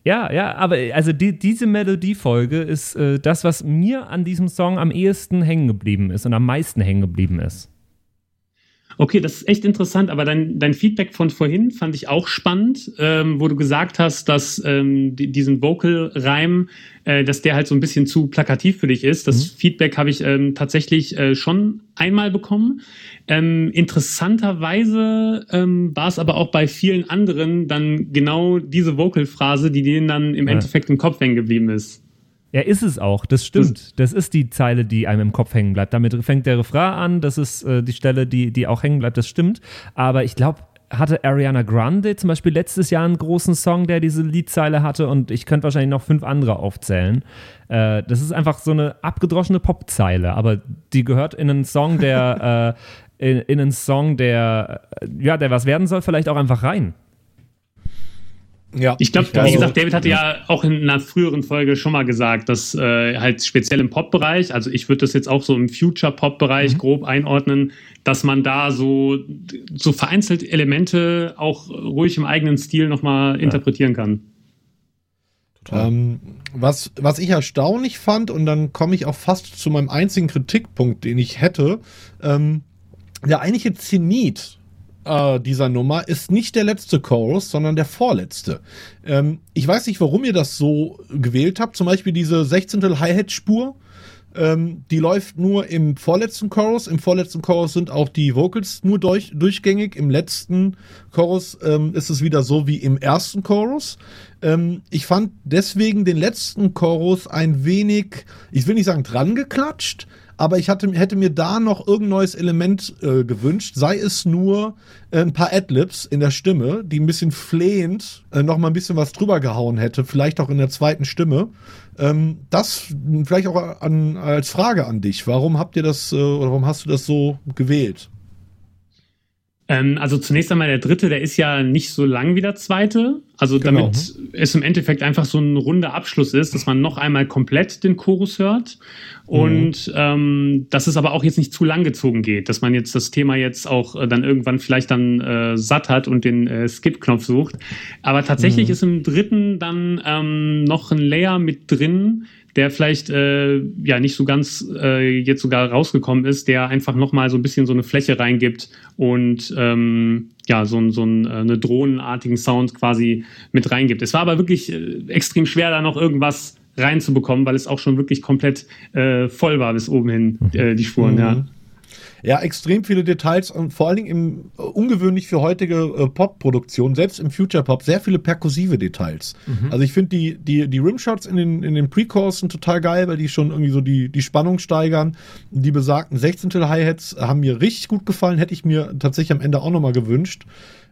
Ja, ja, aber also die, diese Melodiefolge ist äh, das, was mir an diesem Song am ehesten hängen geblieben ist und am meisten hängen geblieben ist. Okay, das ist echt interessant, aber dein, dein Feedback von vorhin fand ich auch spannend, ähm, wo du gesagt hast, dass ähm, die, diesen Vocal-Reim, äh, dass der halt so ein bisschen zu plakativ für dich ist. Das mhm. Feedback habe ich ähm, tatsächlich äh, schon einmal bekommen. Ähm, interessanterweise ähm, war es aber auch bei vielen anderen dann genau diese Vocal-Phrase, die denen dann im ja. Endeffekt im Kopf hängen geblieben ist. Ja, ist es auch. Das stimmt. Das ist die Zeile, die einem im Kopf hängen bleibt. Damit fängt der Refrain an. Das ist äh, die Stelle, die, die auch hängen bleibt. Das stimmt. Aber ich glaube, hatte Ariana Grande zum Beispiel letztes Jahr einen großen Song, der diese Liedzeile hatte und ich könnte wahrscheinlich noch fünf andere aufzählen. Äh, das ist einfach so eine abgedroschene Popzeile, aber die gehört in einen Song, der [LAUGHS] äh, in, in einen Song, der äh, ja, der was werden soll, vielleicht auch einfach rein. Ja, ich glaube, wie gesagt, David hatte ja auch in einer früheren Folge schon mal gesagt, dass äh, halt speziell im Pop-Bereich, also ich würde das jetzt auch so im Future-Pop-Bereich mhm. grob einordnen, dass man da so, so vereinzelt Elemente auch ruhig im eigenen Stil nochmal ja. interpretieren kann. Ähm, was, was ich erstaunlich fand, und dann komme ich auch fast zu meinem einzigen Kritikpunkt, den ich hätte, ähm, der eigentliche Zenit äh, dieser Nummer ist nicht der letzte Chorus, sondern der vorletzte. Ähm, ich weiß nicht, warum ihr das so gewählt habt. Zum Beispiel diese 16. Hi-Hat-Spur. Ähm, die läuft nur im vorletzten Chorus. Im vorletzten Chorus sind auch die Vocals nur durch, durchgängig. Im letzten Chorus ähm, ist es wieder so wie im ersten Chorus. Ähm, ich fand deswegen den letzten Chorus ein wenig, ich will nicht sagen dran geklatscht, aber ich hatte, hätte mir da noch irgendein neues Element äh, gewünscht, sei es nur äh, ein paar Adlibs in der Stimme, die ein bisschen flehend äh, noch mal ein bisschen was drüber gehauen hätte, vielleicht auch in der zweiten Stimme. Ähm, das vielleicht auch an, als Frage an dich. Warum habt ihr das äh, oder warum hast du das so gewählt? Ähm, also zunächst einmal der dritte, der ist ja nicht so lang wie der zweite. Also genau. damit es im Endeffekt einfach so ein runder Abschluss ist, dass man noch einmal komplett den Chorus hört. Und mhm. ähm, dass es aber auch jetzt nicht zu lang gezogen geht, dass man jetzt das Thema jetzt auch äh, dann irgendwann vielleicht dann äh, satt hat und den äh, Skip-Knopf sucht. Aber tatsächlich mhm. ist im dritten dann ähm, noch ein Layer mit drin, der vielleicht äh, ja nicht so ganz äh, jetzt sogar rausgekommen ist, der einfach nochmal so ein bisschen so eine Fläche reingibt und ähm, ja, so, so ein, äh, eine drohnenartigen Sound quasi mit reingibt. Es war aber wirklich äh, extrem schwer, da noch irgendwas reinzubekommen, weil es auch schon wirklich komplett äh, voll war bis oben hin, äh, die Spuren, mhm. ja. Ja, extrem viele Details und vor allen Dingen im, äh, ungewöhnlich für heutige äh, Pop-Produktion, selbst im Future Pop, sehr viele perkussive Details. Mhm. Also ich finde die, die, die Rimshots in den, in den Pre-Chorus sind total geil, weil die schon irgendwie so die, die Spannung steigern. Die besagten 16. Hi-Hats haben mir richtig gut gefallen, hätte ich mir tatsächlich am Ende auch nochmal gewünscht.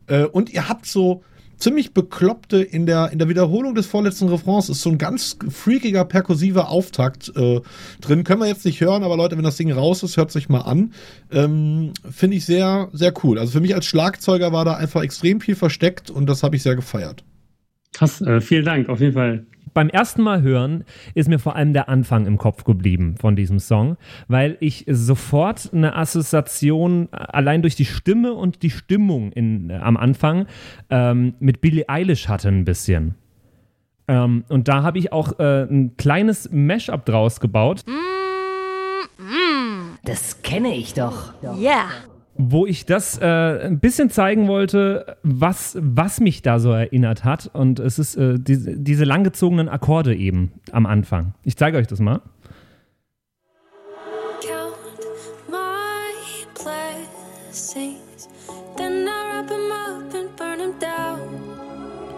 Äh, und ihr habt so, ziemlich bekloppte in der, in der Wiederholung des vorletzten Refrains ist so ein ganz freakiger, perkussiver Auftakt äh, drin. Können wir jetzt nicht hören, aber Leute, wenn das Ding raus ist, hört sich mal an. Ähm, Finde ich sehr, sehr cool. Also für mich als Schlagzeuger war da einfach extrem viel versteckt und das habe ich sehr gefeiert. Krass, äh, vielen Dank, auf jeden Fall beim ersten Mal hören ist mir vor allem der Anfang im Kopf geblieben von diesem Song, weil ich sofort eine Assoziation allein durch die Stimme und die Stimmung in, äh, am Anfang ähm, mit Billie Eilish hatte ein bisschen. Ähm, und da habe ich auch äh, ein kleines Mashup draus gebaut. Das kenne ich doch. Ja. Yeah wo ich das äh, ein bisschen zeigen wollte, was, was mich da so erinnert hat. Und es ist äh, die, diese langgezogenen Akkorde eben am Anfang. Ich zeige euch das mal.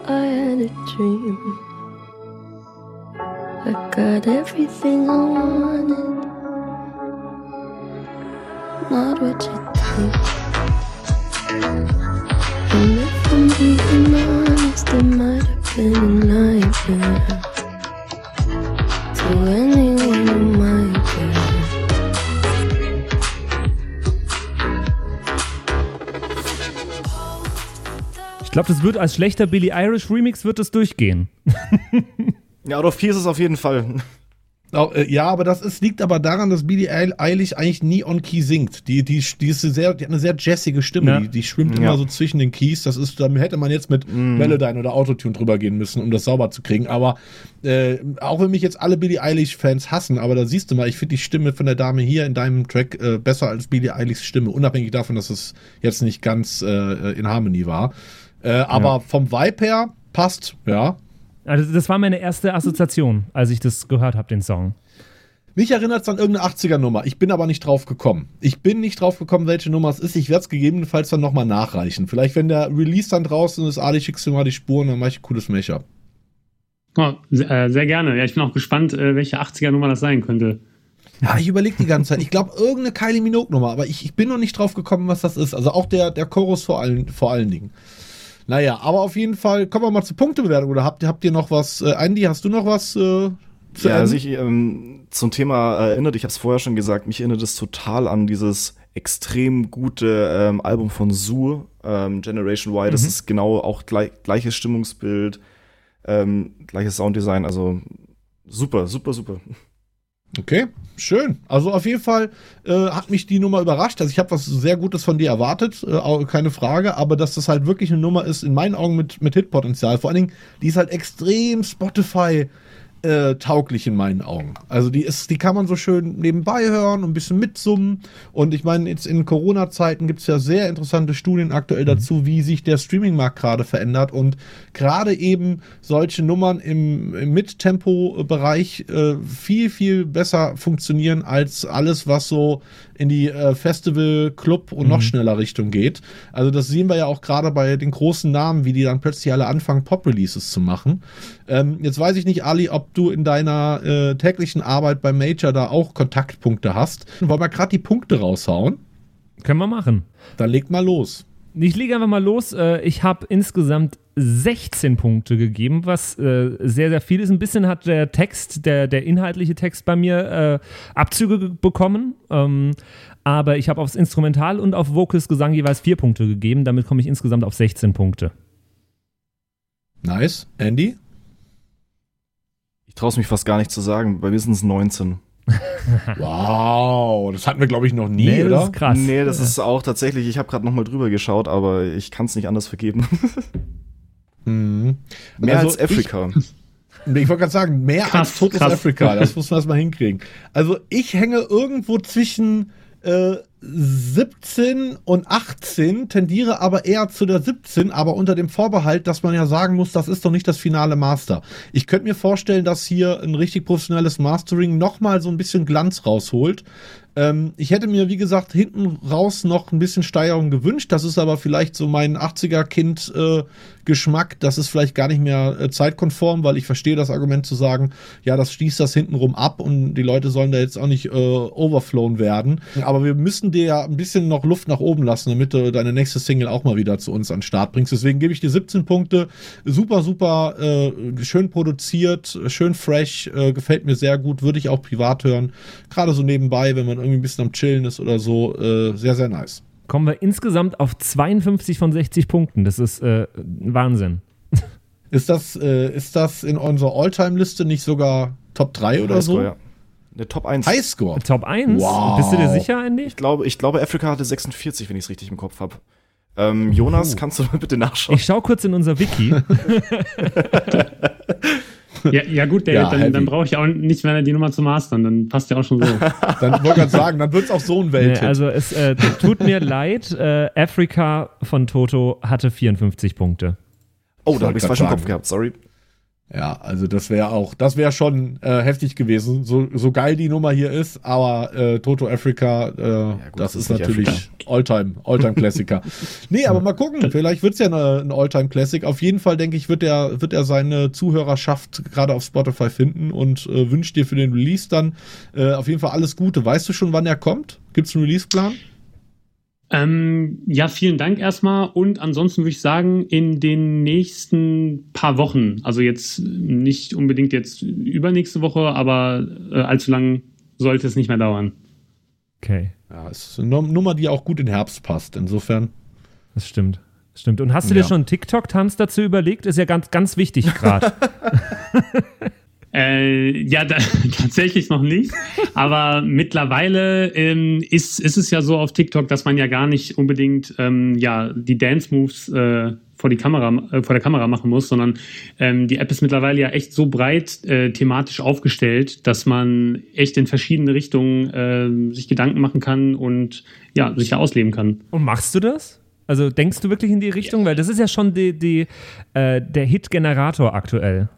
I had a dream. I got everything I wanted. Not what you And if I'm being honest, it might have been a nightmare to anyone in my Ich glaube, das wird als schlechter Billy Irish Remix wird es durchgehen. ja, oder vier ist es auf jeden Fall. Äh, ja, aber das ist, liegt aber daran, dass Billie Eilish eigentlich nie on Key singt. Die, die, die, ist sehr, die hat eine sehr jazzige Stimme. Ja. Die, die schwimmt ja. immer so zwischen den Keys. Das ist, da hätte man jetzt mit mm. Melodyne oder Autotune drüber gehen müssen, um das sauber zu kriegen. Aber äh, auch wenn mich jetzt alle Billie Eilish-Fans hassen, aber da siehst du mal, ich finde die Stimme von der Dame hier in deinem Track äh, besser als Billie Eilishs Stimme, unabhängig davon, dass es jetzt nicht ganz äh, in Harmony war. Äh, aber ja. vom Vibe her passt, ja. Also das war meine erste Assoziation, als ich das gehört habe, den Song. Mich erinnert es an irgendeine 80er-Nummer. Ich bin aber nicht drauf gekommen. Ich bin nicht drauf gekommen, welche Nummer es ist. Ich werde es gegebenenfalls dann nochmal nachreichen. Vielleicht, wenn der Release dann draußen ist, Ali, schickst du mal die Spuren, dann mache ich ein cooles Mashup. Oh, sehr, äh, sehr, gerne. Ja, ich bin auch gespannt, äh, welche 80er-Nummer das sein könnte. Ja, ich überlege die ganze Zeit. Ich glaube, irgendeine Kylie Minogue-Nummer, aber ich, ich, bin noch nicht drauf gekommen, was das ist. Also auch der, der Chorus vor allen, vor allen Dingen. Naja, aber auf jeden Fall kommen wir mal zur Punktebewertung. Oder habt, habt ihr noch was? Äh, Andy, hast du noch was äh, zu Ja, also ich, ähm, zum Thema erinnert, ich habe es vorher schon gesagt, mich erinnert es total an dieses extrem gute ähm, Album von Sue, ähm, Generation Y. Das mhm. ist genau auch gleich, gleiches Stimmungsbild, ähm, gleiches Sounddesign, also super, super, super. Okay, schön. Also auf jeden Fall äh, hat mich die Nummer überrascht. Also ich habe was sehr Gutes von dir erwartet, äh, keine Frage, aber dass das halt wirklich eine Nummer ist, in meinen Augen mit, mit Hitpotenzial. Vor allen Dingen, die ist halt extrem Spotify äh, tauglich in meinen Augen. Also die ist, die kann man so schön nebenbei hören und ein bisschen mitsummen. Und ich meine, jetzt in Corona-Zeiten gibt es ja sehr interessante Studien aktuell dazu, wie sich der Streaming-Markt gerade verändert und gerade eben solche Nummern im, im Mittempo-Bereich äh, viel, viel besser funktionieren als alles, was so in die äh, Festival, Club und noch schneller Richtung geht. Also das sehen wir ja auch gerade bei den großen Namen, wie die dann plötzlich alle anfangen, Pop-Releases zu machen. Ähm, jetzt weiß ich nicht, Ali, ob du in deiner äh, täglichen Arbeit beim Major da auch Kontaktpunkte hast. Wollen wir gerade die Punkte raushauen? Können wir machen. Dann leg mal los. Ich lege einfach mal los. Äh, Ich habe insgesamt 16 Punkte gegeben, was äh, sehr, sehr viel ist. Ein bisschen hat der Text, der, der inhaltliche Text bei mir äh, Abzüge ge- bekommen. Ähm, aber ich habe aufs Instrumental und auf Vocals Gesang jeweils vier Punkte gegeben. Damit komme ich insgesamt auf 16 Punkte. Nice. Andy? Ich traue es mich fast gar nicht zu sagen, bei mir sind es 19. [LAUGHS] Wow, das hatten wir, glaube ich, noch nie, Nee, oder? das ist krass. Nee, das ist auch tatsächlich, ich habe gerade nochmal drüber geschaut, aber ich kann es nicht anders vergeben. [LAUGHS] Mhm. Mehr Also als Afrika. Ich wollte gerade sagen, mehr Krass, als Totes krass. Africa. Das muss man erstmal hinkriegen. Also ich hänge irgendwo zwischen äh, 17 und 18, tendiere aber eher zu der 17, aber unter dem Vorbehalt, dass man ja sagen muss, das ist doch nicht das finale Master. Ich könnte mir vorstellen, dass hier ein richtig professionelles Mastering nochmal so ein bisschen Glanz rausholt. Ähm, ich hätte mir, wie gesagt, hinten raus noch ein bisschen Steigerung gewünscht. Das ist aber vielleicht so mein 80er-Kind-Geschmack. das ist vielleicht gar nicht mehr äh, zeitkonform, weil ich verstehe das Argument zu sagen, ja, das schließt das hintenrum ab und die Leute sollen da jetzt auch nicht äh, overflown werden. Aber wir müssen dir ja ein bisschen noch Luft nach oben lassen, damit du deine nächste Single auch mal wieder zu uns an den Start bringst. Deswegen gebe ich dir 17 Punkte. Super, super äh, schön produziert, schön fresh, äh, gefällt mir sehr gut, würde ich auch privat hören. Gerade so nebenbei, wenn man irgendwie ein bisschen am Chillen ist oder so, äh, sehr, sehr nice. Kommen wir insgesamt auf 52 von 60 Punkten. Das ist äh, Wahnsinn. Ist das, äh, ist das in unserer Alltime-Liste nicht sogar Top 3 oder so? Ja. Eine Top 1. Highscore. Top 1? Wow. Bist du dir sicher, Andy? Ich glaube, ich glaube, Afrika hatte 46, wenn ich es richtig im Kopf habe. Ähm, Jonas, kannst du mal bitte nachschauen? Ich schaue kurz in unser Wiki. [LAUGHS] Ja, ja gut, der, Ja, dann, dann brauche ich auch nicht mehr die Nummer zu mastern, dann passt ja auch schon so. [LAUGHS] Dann wollte ich gerade sagen, dann wird es auch so ein Nee, Welthit. also es äh, tut mir [LAUGHS] leid, äh, Africa von Toto hatte 54 Punkte. oh, da habe ich Wollte falsch im Kopf gehabt, sorry. Ja, also das wäre auch, das wäre schon äh, heftig gewesen, so, so geil die Nummer hier ist, aber äh, Toto Africa, äh, gut, das ist ist natürlich Alltime, Alltime Klassiker. [LAUGHS] nee, aber mal gucken, vielleicht wird's ja eine, ein Alltime Classic. Auf jeden Fall denke ich, wird er, wird er seine Zuhörerschaft gerade auf Spotify finden und äh, wünscht dir für den Release dann äh, auf jeden Fall alles Gute. Weißt du schon, wann er kommt? Gibt's einen Release-Plan? Ähm, ja, vielen Dank erstmal. Und ansonsten würde ich sagen, in den nächsten paar Wochen, also jetzt nicht unbedingt jetzt übernächste Woche, aber äh, allzu lang sollte es nicht mehr dauern. Okay, Ja, es ist eine Nummer, die auch gut in Herbst passt. Insofern. das stimmt. Das stimmt. Und hast du Ja. dir schon einen TikTok-Tanz dazu überlegt? Ist ja ganz, ganz wichtig gerade. [LAUGHS] [LAUGHS] Äh, ja, da, [LAUGHS] tatsächlich noch nicht. Aber mittlerweile ähm, ist, ist es ja so auf TikTok, dass man ja gar nicht unbedingt ähm, ja, die Dance-Moves äh, vor, die Kamera, äh, vor der Kamera machen muss, sondern ähm, die App ist mittlerweile ja echt so breit äh, thematisch aufgestellt, dass man echt in verschiedene Richtungen äh, sich Gedanken machen kann und ja, sich ja ausleben kann. Und machst du das? Also denkst du wirklich in die Richtung? Weil das ist ja schon die, die, äh, der Hit-Generator aktuell.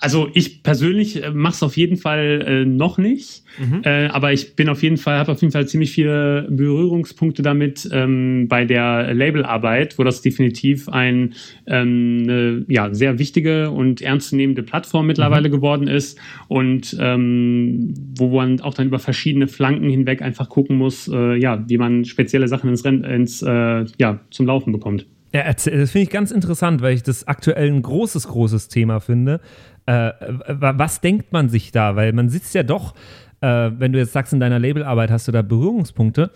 Also ich persönlich äh, mache es auf jeden Fall äh, noch nicht, äh, aber ich bin auf jeden Fall, habe auf jeden Fall ziemlich viele Berührungspunkte damit ähm, bei der Labelarbeit, wo das definitiv ein ähm, eine, ja sehr wichtige und ernstzunehmende Plattform mittlerweile geworden ist und ähm, wo man auch dann über verschiedene Flanken hinweg einfach gucken muss, äh, ja, wie man spezielle Sachen ins, Renn, ins äh, ja zum Laufen bekommt. Ja, das finde ich ganz interessant, weil ich das aktuell ein großes, großes Thema finde. Äh, wa- was denkt man sich da? Weil man sitzt ja doch, äh, wenn du jetzt sagst, in deiner Labelarbeit hast du da Berührungspunkte,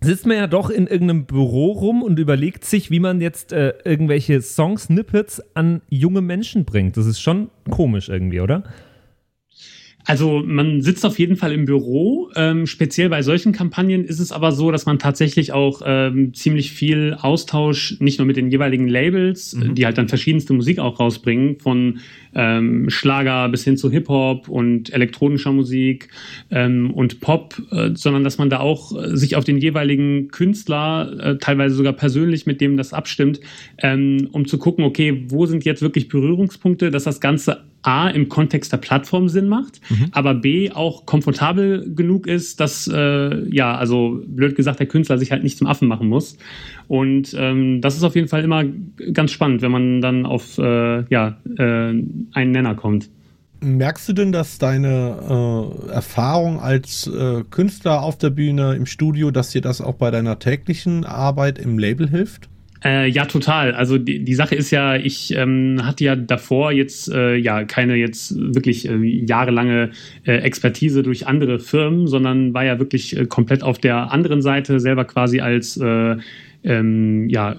sitzt man ja doch in irgendeinem Büro rum und überlegt sich, wie man jetzt äh, irgendwelche Song-Snippets an junge Menschen bringt. Das ist schon komisch irgendwie, oder? Also man sitzt auf jeden Fall im Büro. Ähm, speziell bei solchen Kampagnen ist es aber so, dass man tatsächlich auch ähm, ziemlich viel Austausch, nicht nur mit den jeweiligen Labels, mhm. die halt dann verschiedenste Musik auch rausbringen, von ähm, Schlager bis hin zu Hip-Hop und elektronischer Musik ähm, und Pop, äh, sondern dass man da auch äh, sich auf den jeweiligen Künstler, äh, teilweise sogar persönlich mit dem das abstimmt, ähm, um zu gucken, okay, wo sind jetzt wirklich Berührungspunkte, dass das Ganze A im Kontext der Plattform Sinn macht, mhm. aber B auch komfortabel genug ist, dass äh, ja, also blöd gesagt, der Künstler sich halt nicht zum Affen machen muss. Und ähm, das ist auf jeden Fall immer ganz spannend, wenn man dann auf äh, ja, äh, einen Nenner kommt. Merkst du denn, dass deine äh, Erfahrung als äh, Künstler auf der Bühne im Studio, dass dir das auch bei deiner täglichen Arbeit im Label hilft? Äh, ja, total. Also die, die Sache ist ja, ich ähm, hatte ja davor jetzt äh, ja keine jetzt wirklich äh, jahrelange äh, Expertise durch andere Firmen, sondern war ja wirklich äh, komplett auf der anderen Seite selber quasi als äh, ähm, ja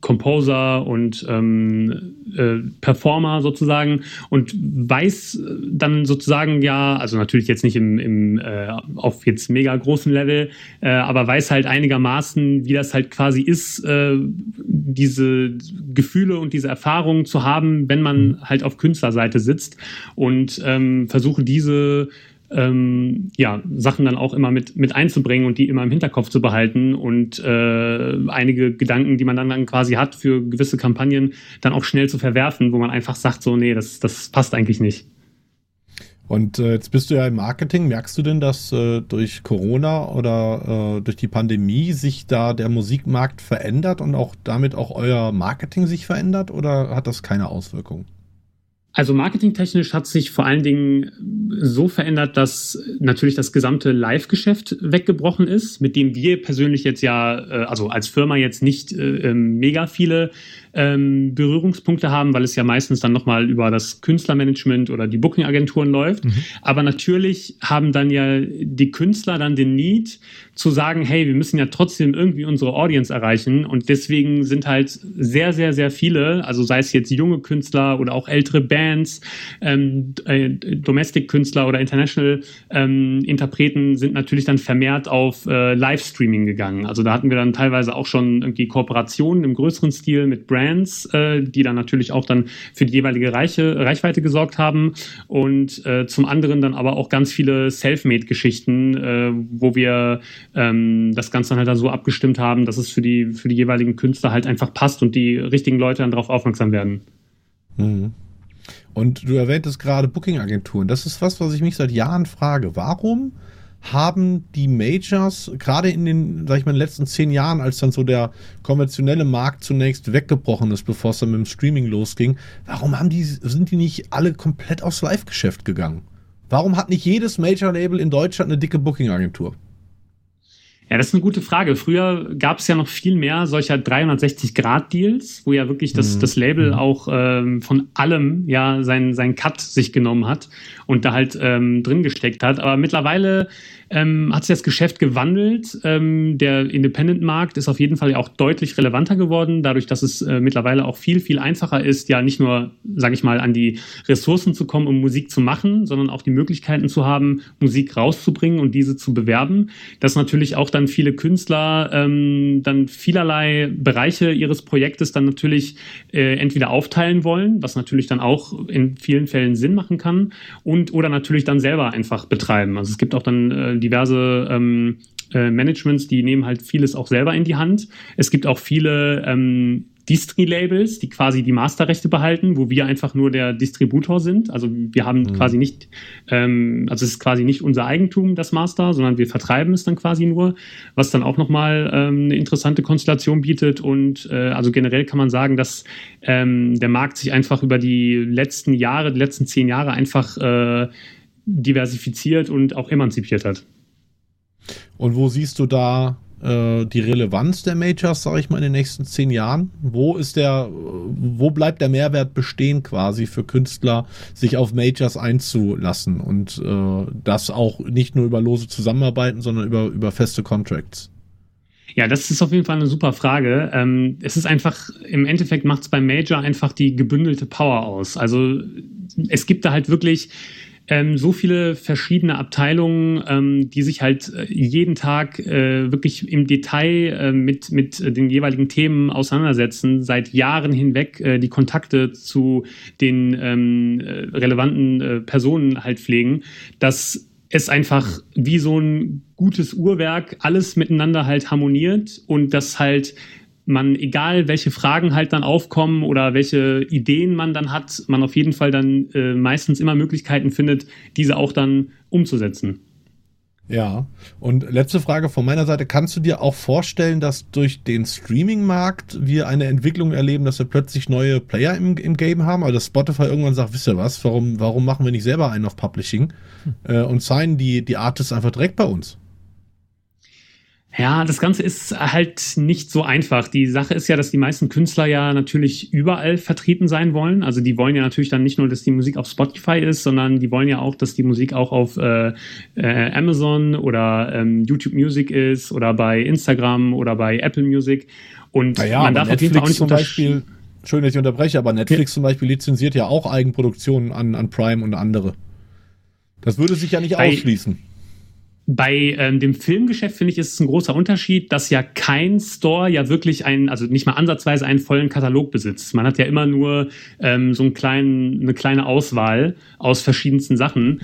Composer und ähm, äh, Performer sozusagen und weiß dann sozusagen ja, also natürlich jetzt nicht im, im äh, auf jetzt mega großen Level, äh, aber weiß halt einigermaßen, wie das halt quasi ist, äh, diese Gefühle und diese Erfahrungen zu haben, wenn man halt auf Künstlerseite sitzt und ähm, versuche diese ähm, ja, Sachen dann auch immer mit, mit einzubringen und die immer im Hinterkopf zu behalten und äh, einige Gedanken, die man dann, dann quasi hat für gewisse Kampagnen, dann auch schnell zu verwerfen, wo man einfach sagt, so, nee, das, das passt eigentlich nicht. Und äh, jetzt bist du ja im Marketing. Merkst du denn, dass äh, durch Corona oder äh, durch die Pandemie sich da der Musikmarkt verändert und auch damit auch euer Marketing sich verändert oder hat das keine Auswirkungen? Also marketingtechnisch hat sich vor allen Dingen so verändert, dass natürlich das gesamte Live-Geschäft weggebrochen ist, mit dem wir persönlich jetzt ja, äh, also als Firma jetzt nicht äh, ähm, mega viele ähm, Berührungspunkte haben, weil es ja meistens dann nochmal über das Künstlermanagement oder die Booking-Agenturen läuft. Mhm. Aber natürlich haben dann ja die Künstler dann den Need zu sagen, hey, wir müssen ja trotzdem irgendwie unsere Audience erreichen. Und deswegen sind halt sehr, sehr, sehr viele, also sei es jetzt junge Künstler oder auch ältere Bands, ähm, äh, Domestic-Künstler oder International-Interpreten ähm, sind natürlich dann vermehrt auf äh, Livestreaming gegangen. Also da hatten wir dann teilweise auch schon irgendwie Kooperationen im größeren Stil mit Brands Brands, äh, die dann natürlich auch dann für die jeweilige Reiche, Reichweite gesorgt haben und äh, zum anderen dann aber auch ganz viele Selfmade-Geschichten, äh, wo wir ähm, das Ganze dann halt da so abgestimmt haben, dass es für die, für die jeweiligen Künstler halt einfach passt und die richtigen Leute dann darauf aufmerksam werden. Mhm. Und du erwähntest gerade Booking-Agenturen. Das ist was, was ich mich seit Jahren frage. Warum haben die Majors gerade in den, sag ich mal, letzten zehn Jahren, als dann so der konventionelle Markt zunächst weggebrochen ist, bevor es dann mit dem Streaming losging, warum haben die, sind die nicht alle komplett aufs Live-Geschäft gegangen? Warum hat nicht jedes Major-Label in Deutschland eine dicke Booking-Agentur? Ja, das ist eine gute Frage. Früher gab es ja noch viel mehr solcher 360-Grad-Deals, wo ja wirklich das, mhm. das Label mhm. auch ähm, von allem ja sein, sein Cut sich genommen hat und da halt ähm, drin gesteckt hat. Aber mittlerweile ähm, hat sich das Geschäft gewandelt. Ähm, der Independent-Markt ist auf jeden Fall ja auch deutlich relevanter geworden, dadurch, dass es äh, mittlerweile auch viel, viel einfacher ist, ja nicht nur, sage ich mal, an die Ressourcen zu kommen, um Musik zu machen, sondern auch die Möglichkeiten zu haben, Musik rauszubringen und diese zu bewerben. Dass natürlich auch dann viele Künstler ähm, dann vielerlei Bereiche ihres Projektes dann natürlich äh, entweder aufteilen wollen, was natürlich dann auch in vielen Fällen Sinn machen kann, und oder natürlich dann selber einfach betreiben. Also es gibt auch dann äh, diverse ähm, äh, Managements, die nehmen halt vieles auch selber in die Hand. Es gibt auch viele ähm, Distri-Labels, die quasi die Masterrechte behalten, wo wir einfach nur der Distributor sind. Also wir haben mhm. quasi nicht, ähm, also es ist quasi nicht unser Eigentum, das Master, sondern wir vertreiben es dann quasi nur, was dann auch nochmal ähm, eine interessante Konstellation bietet. Und äh, also generell kann man sagen, dass ähm, der Markt sich einfach über die letzten Jahre, die letzten zehn Jahre einfach äh, diversifiziert und auch emanzipiert hat. Und wo siehst du da äh, die Relevanz der Majors, sage ich mal, in den nächsten zehn Jahren? Wo ist der, wo bleibt der Mehrwert bestehen quasi für Künstler, sich auf Majors einzulassen und äh, das auch nicht nur über lose Zusammenarbeiten, sondern über, über feste Contracts? Ja, das ist auf jeden Fall eine super Frage. Ähm, es ist einfach, im Endeffekt macht es beim Major einfach die gebündelte Power aus. Also es gibt da halt wirklich ähm, so viele verschiedene Abteilungen, ähm, die sich halt äh, jeden Tag äh, wirklich im Detail äh, mit, mit den jeweiligen Themen auseinandersetzen, seit Jahren hinweg äh, die Kontakte zu den ähm, äh, relevanten äh, Personen halt pflegen, dass es einfach wie so ein gutes Uhrwerk alles miteinander halt harmoniert und das halt man, egal welche Fragen halt dann aufkommen oder welche Ideen man dann hat, man auf jeden Fall dann äh, meistens immer Möglichkeiten findet, diese auch dann umzusetzen. Ja, und letzte Frage von meiner Seite. Kannst du dir auch vorstellen, dass durch den Streaming-Markt wir eine Entwicklung erleben, dass wir plötzlich neue Player im, im Game haben? Also dass Spotify irgendwann sagt, wisst ihr was, warum, warum machen wir nicht selber einen auf Publishing hm. äh, und signen die, die Artists einfach direkt bei uns? Ja, das Ganze ist halt nicht so einfach. Die Sache ist ja, dass die meisten Künstler ja natürlich überall vertreten sein wollen. Also die wollen ja natürlich dann nicht nur, dass die Musik auf Spotify ist, sondern die wollen ja auch, dass die Musik auch auf äh, äh, Amazon oder ähm, YouTube Music ist oder bei Instagram oder bei Apple Music. Und naja, man darf Netflix auf jeden Fall auch nicht zum Beispiel, schön, dass ich unterbreche, aber Netflix ja. zum Beispiel lizenziert ja auch Eigenproduktionen an, an Prime und andere. Das würde sich ja nicht ausschließen. Bei ähm, dem Filmgeschäft finde ich, ist es ein großer Unterschied, dass ja kein Store ja wirklich einen, also nicht mal ansatzweise einen vollen Katalog besitzt. Man hat ja immer nur ähm, so einen kleinen, eine kleine Auswahl aus verschiedensten Sachen.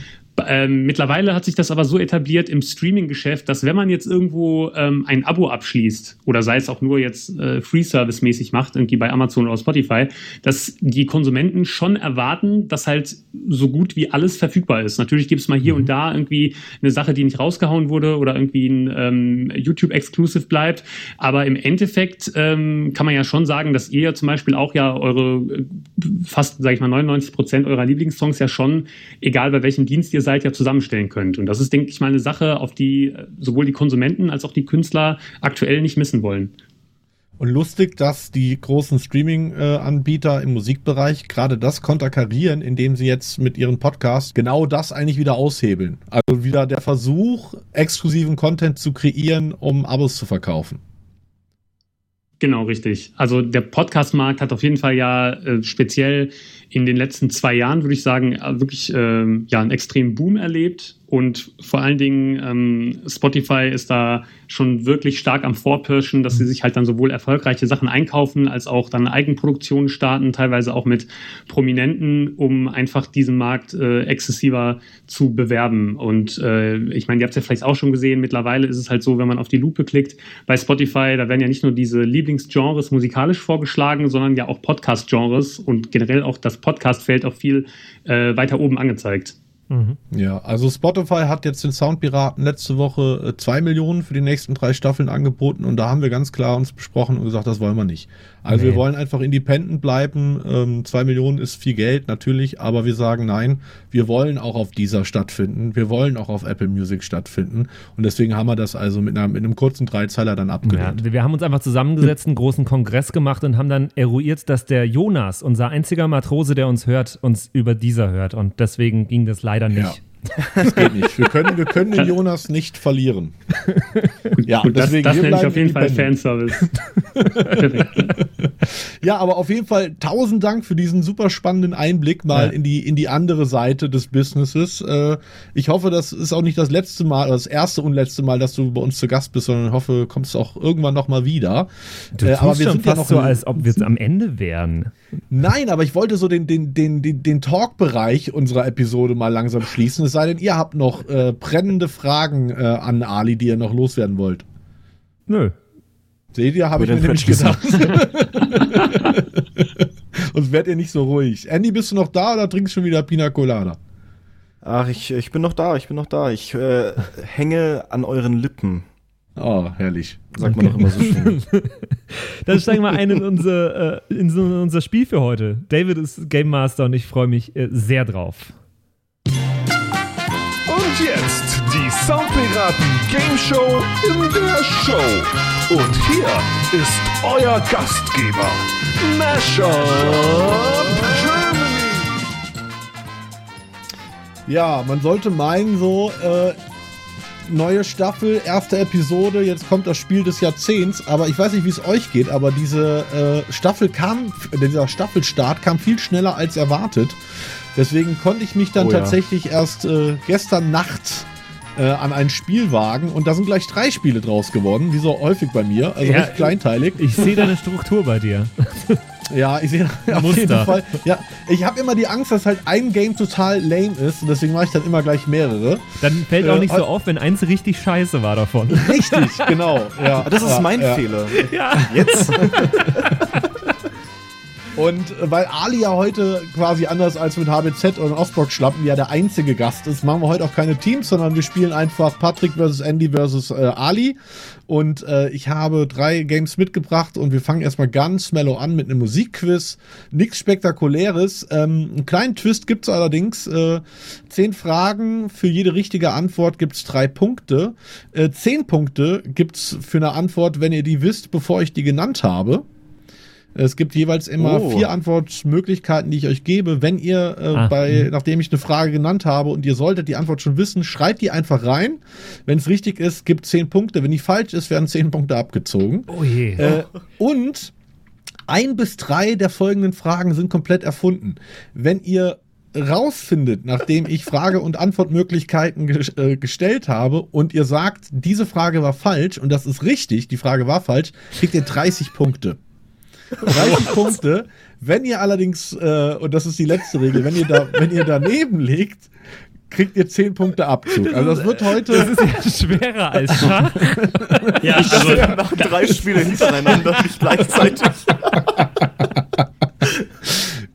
Ähm, mittlerweile hat sich das aber so etabliert im Streaming-Geschäft, dass wenn man jetzt irgendwo ähm, ein Abo abschließt oder sei es auch nur jetzt äh, Free-Service-mäßig macht, irgendwie bei Amazon oder Spotify, dass die Konsumenten schon erwarten, dass halt so gut wie alles verfügbar ist. Natürlich gibt es mal hier mhm. und da irgendwie eine Sache, die nicht rausgehauen wurde oder irgendwie ein ähm, YouTube-Exclusive bleibt. Aber im Endeffekt ähm, kann man ja schon sagen, dass ihr ja zum Beispiel auch ja eure äh, fast, sag ich mal, 99 Prozent eurer Lieblingssongs ja schon, egal bei welchem Dienst ihr seid, ja zusammenstellen könnt. Und das ist, denke ich mal, eine Sache, auf die äh, sowohl die Konsumenten als auch die Künstler aktuell nicht missen wollen. Und lustig, dass die großen Streaming-Anbieter im Musikbereich gerade das konterkarieren, indem sie jetzt mit ihren Podcasts genau das eigentlich wieder aushebeln. Also wieder der Versuch, exklusiven Content zu kreieren, um Abos zu verkaufen. Genau, richtig. Also der Podcast-Markt hat auf jeden Fall ja äh, speziell in den letzten zwei Jahren, würde ich sagen, äh, wirklich äh, ja, einen extremen Boom erlebt. Und vor allen Dingen ähm, Spotify ist da schon wirklich stark am Vorpirschen, dass sie sich halt dann sowohl erfolgreiche Sachen einkaufen, als auch dann Eigenproduktionen starten, teilweise auch mit Prominenten, um einfach diesen Markt äh, exzessiver zu bewerben. Und äh, ich meine, ihr habt es ja vielleicht auch schon gesehen, mittlerweile ist es halt so, wenn man auf die Lupe klickt, bei Spotify, da werden ja nicht nur diese Lieblingsgenres musikalisch vorgeschlagen, sondern ja auch Podcast-Genres und generell auch das Podcast-Feld auch viel äh, weiter oben angezeigt. Mhm. Ja, also Spotify hat jetzt den Soundpiraten letzte Woche äh, zwei Millionen für die nächsten drei Staffeln angeboten und da haben wir ganz klar uns besprochen und gesagt, das wollen wir nicht. Also nee. wir wollen einfach independent bleiben. Ähm, zwei Millionen ist viel Geld, natürlich, aber wir sagen nein, wir wollen auch auf dieser stattfinden. Wir wollen auch auf Apple Music stattfinden. Und deswegen haben wir das also mit, einer, mit einem kurzen Dreizeiler dann abgelehnt. Ja, wir haben uns einfach zusammengesetzt, einen großen Kongress gemacht und haben dann eruiert, dass der Jonas, unser einziger Matrose, der uns hört, uns über dieser hört. Und deswegen ging das leider nicht. Das geht nicht. Wir können, wir können den Jonas nicht verlieren. Ja, Gut, deswegen das, das nenne ich auf jeden Fall Fanservice. [LAUGHS] ja, aber auf jeden Fall tausend Dank für diesen super spannenden Einblick mal ja. in die in die andere Seite des Businesses. Äh, ich hoffe, das ist auch nicht das letzte Mal, das erste und letzte Mal, dass du bei uns zu Gast bist, sondern hoffe, kommst du auch irgendwann noch mal wieder. Du äh, aber wir sind fast ja noch so, als ob wir jetzt am Ende wären. Nein, aber ich wollte so den den den den, den Talk-Bereich unserer Episode mal langsam schließen. Es sei denn, ihr habt noch äh, brennende Fragen äh, an Ali, die ihr noch loswerden wollt. Nö. Seht ihr, habe ich mir nämlich gedacht. Und [LAUGHS] werdet ihr nicht so ruhig. Andy, bist du noch da oder trinkst schon wieder Pina Colada? Ach, ich, ich bin noch da, ich bin noch da. Ich äh, hänge an euren Lippen. Oh, herrlich. Sagt man doch immer so schön. [LAUGHS] Dann steigen wir ein in unser, äh, in so unser Spiel für heute. David ist Game Master und ich freue mich äh, sehr drauf. Und jetzt die Soundpiraten Game Show in der Show. Und hier ist euer Gastgeber, Mashup Germany. Ja, man sollte meinen, so, äh, neue Staffel, erste Episode, jetzt kommt das Spiel des Jahrzehnts, aber ich weiß nicht, wie es euch geht, aber diese äh, Staffel kam, dieser Staffelstart kam viel schneller als erwartet. Deswegen konnte ich mich dann Oh ja. tatsächlich erst äh, gestern Nacht äh, an ein Spiel wagen und da sind gleich drei Spiele draus geworden, wie so häufig bei mir, also Ja, recht kleinteilig. Ich sehe deine Struktur bei dir. [LAUGHS] Ja, ich sehe [LAUGHS] auf Muster. jeden Fall. Ja, ich habe immer die Angst, dass halt ein Game total lame ist und deswegen mache ich dann immer gleich mehrere. Dann fällt auch Äh, nicht so auf, wenn eins richtig scheiße war davon. Richtig, genau. [LAUGHS] Ja, Das ist ja, mein ja. Fehler. Ja. Jetzt? Und äh, weil Ali ja heute quasi anders als mit HBZ und Osbrock Schlappen ja der einzige Gast ist, machen wir heute auch keine Teams, sondern wir spielen einfach Patrick versus Andy versus äh, Ali. Und äh, ich habe drei Games mitgebracht und wir fangen erstmal ganz mellow an mit einem Musikquiz. Nichts Spektakuläres. Ähm, einen kleinen Twist gibt's allerdings. Äh, zehn Fragen, für jede richtige Antwort gibt's drei Punkte. Äh, zehn Punkte gibt's für eine Antwort, wenn ihr die wisst, bevor ich die genannt habe. Es gibt jeweils immer Oh. vier Antwortmöglichkeiten, die ich euch gebe. Wenn ihr äh, Ah, bei, nachdem ich eine Frage genannt habe und ihr solltet die Antwort schon wissen, schreibt die einfach rein. Wenn es richtig ist, gibt zehn Punkte. Wenn die falsch ist, werden zehn Punkte abgezogen. Oh je. Äh, und ein bis drei der folgenden Fragen sind komplett erfunden. Wenn ihr rausfindet, nachdem ich Frage- und Antwortmöglichkeiten ges äh, gestellt habe und ihr sagt, diese Frage war falsch und das ist richtig, die Frage war falsch, kriegt ihr 30 Punkte. 30 Punkte. Wenn ihr allerdings, äh, und das ist die letzte Regel, wenn ihr da, wenn ihr daneben liegt, kriegt ihr 10 Punkte Abzug. Also das wird heute. Das ist ja schwerer als Schach. Ja, also, Nach drei Spiele hintereinander, nicht gleichzeitig. [LAUGHS]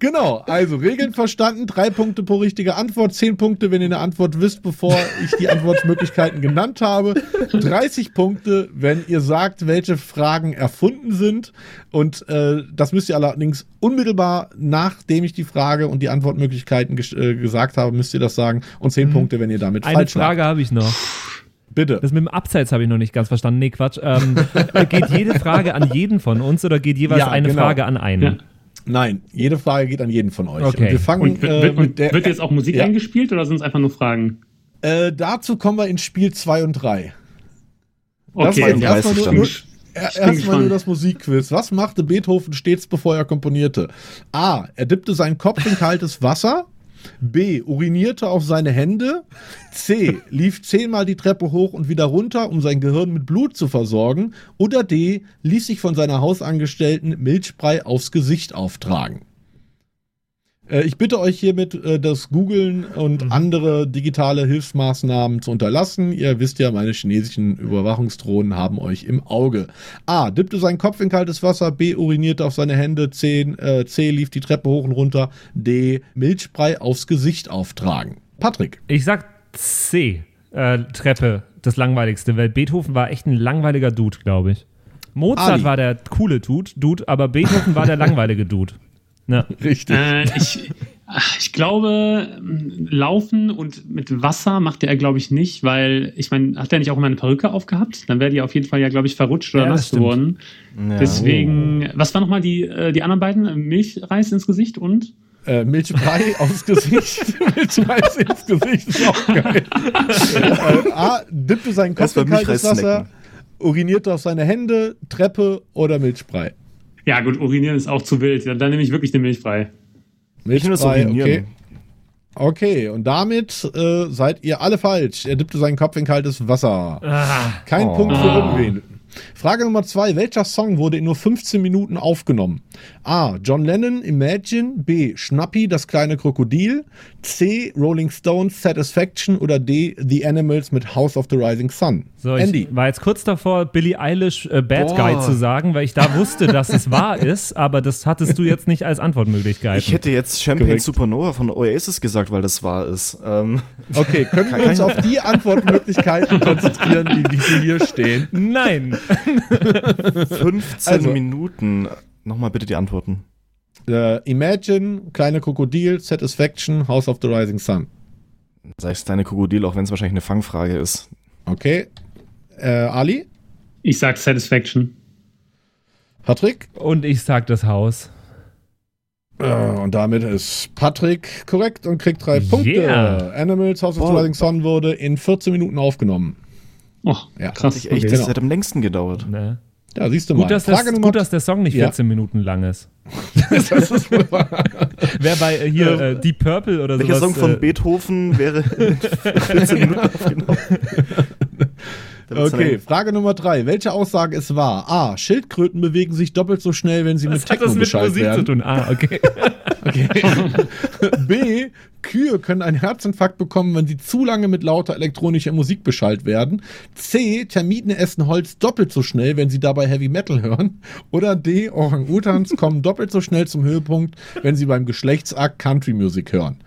Genau, also Regeln verstanden, drei Punkte pro richtige Antwort, zehn Punkte, wenn ihr eine Antwort wisst, bevor ich die Antwortmöglichkeiten genannt habe, 30 Punkte, wenn ihr sagt, welche Fragen erfunden sind und äh, das müsst ihr allerdings unmittelbar, nachdem ich die Frage und die Antwortmöglichkeiten ges äh, gesagt habe, müsst ihr das sagen und zehn Punkte, wenn ihr damit Eine falsch Frage lag. habe ich noch. Bitte. Das mit dem Abseits habe ich noch nicht ganz verstanden. Nee, Quatsch. Ähm, [LAUGHS] geht jede Frage an jeden von uns oder geht jeweils Ja, eine genau. Frage an einen? Ja. Nein, jede Frage geht an jeden von euch. Okay. Und wir fangen und wird, äh, mit der, wird jetzt auch Musik Ja. eingespielt oder sind es einfach nur Fragen? äh, dazu kommen wir in Spiel 2 und 3. Das Okay, war erstmal nur, erstmal das Musikquiz. Was machte Beethoven stets, bevor er komponierte? A. Er dippte seinen Kopf in kaltes Wasser. B. Urinierte auf seine Hände. C. Lief zehnmal die Treppe hoch und wieder runter, um sein Gehirn mit Blut zu versorgen. Oder D. Ließ sich von seiner Hausangestellten Milchbrei aufs Gesicht auftragen. Äh, Ich bitte euch hiermit, äh, das Googlen und Mhm. andere digitale Hilfsmaßnahmen zu unterlassen. Ihr wisst ja, meine chinesischen Überwachungsdrohnen haben euch im Auge. A. Dippte seinen Kopf in kaltes Wasser. B. Urinierte auf seine Hände. C. Äh, C. Lief die Treppe hoch und runter. D. Milchbrei aufs Gesicht auftragen. Patrick. Ich sag C. Äh, Treppe, das langweiligste, weil Beethoven war echt ein langweiliger Dude, glaube ich. Mozart Ali. war der coole Dude, Dude, aber Beethoven war der [LAUGHS] langweilige Dude. Ja. [LAUGHS] Richtig. Äh, ich, ich glaube, Laufen und mit Wasser machte er, glaube ich, nicht, weil, ich meine, hat er nicht auch immer eine Perücke aufgehabt? Dann wäre die auf jeden Fall ja, glaube ich, verrutscht oder Ja, nass geworden. Ja. Deswegen, was waren nochmal die, äh, die anderen beiden? Milchreis ins Gesicht und? Äh, Milchbrei [LAUGHS] aufs Gesicht. [LAUGHS] Milchbrei ins Gesicht ist auch geil. äh, A. Dippte seinen Kopf in kaltes Milchreis Wasser. Urinierte auf seine Hände. Treppe oder Milchbrei. Ja, gut, urinieren ist auch zu wild. Dann, dann nehme ich wirklich den Milchbrei. Ich nehme das Milchbrei, Urinieren. okay. Okay, und damit äh, seid ihr alle falsch. Er dippte seinen Kopf in kaltes Wasser. Ah, Kein Oh. Punkt für Ah. irgendwen. Frage Nummer zwei. Welcher Song wurde in nur 15 Minuten aufgenommen? A. John Lennon, Imagine. B. Schnappi, das kleine Krokodil. C. Rolling Stones, Satisfaction. Oder D. The Animals mit House of the Rising Sun. so, ich Andy. war jetzt kurz davor, Billie Eilish äh, Bad Boah. Guy zu sagen, weil ich da wusste, dass es wahr ist, aber das hattest du jetzt nicht als Antwortmöglichkeit. Ich hätte jetzt Champagne Korrekt. Supernova von Oasis gesagt, weil das wahr ist. Ähm, Okay, können wir uns auf die Antwortmöglichkeiten konzentrieren, die, die hier stehen? Nein. 15 Also- Minuten. Nochmal bitte die Antworten. Äh, Imagine, kleine Krokodil, Satisfaction, House of the Rising Sun. Sei es deine Krokodil, auch wenn es wahrscheinlich eine Fangfrage ist. Okay. Äh, Ali? Ich sag Satisfaction. Patrick? Und ich sag das Haus. Äh, und damit ist Patrick korrekt und kriegt drei Punkte. Yeah. Animals House of the. Rising Sun wurde in 14 Minuten aufgenommen. Oh, Ja, krass. Hat echt, okay. das genau. hat am längsten gedauert. Ne? Ja, siehst du mal. Gut, dass das, Frage Nummer gut, dass der Song nicht Ja. 14 Minuten lang ist. [LAUGHS] das ist wohl wahr. [LAUGHS] Wer bei äh, hier äh, Deep Purple oder Welcher sowas. Song von äh, Beethoven wäre in [LAUGHS] 14 Minuten aufgenommen? Okay, Frage Nummer drei. Welche Aussage ist wahr? A. Schildkröten bewegen sich doppelt so schnell, wenn sie was mit hat Techno das mit Musik werden. zu tun? Ah, okay. B. Kühe können einen Herzinfarkt bekommen, wenn sie zu lange mit lauter elektronischer Musik beschallt werden. C. Termiten essen Holz doppelt so schnell, wenn sie dabei Heavy Metal hören. Oder D. Orang-Utans [LAUGHS] kommen doppelt so schnell zum Höhepunkt, wenn sie beim Geschlechtsakt Country Music hören.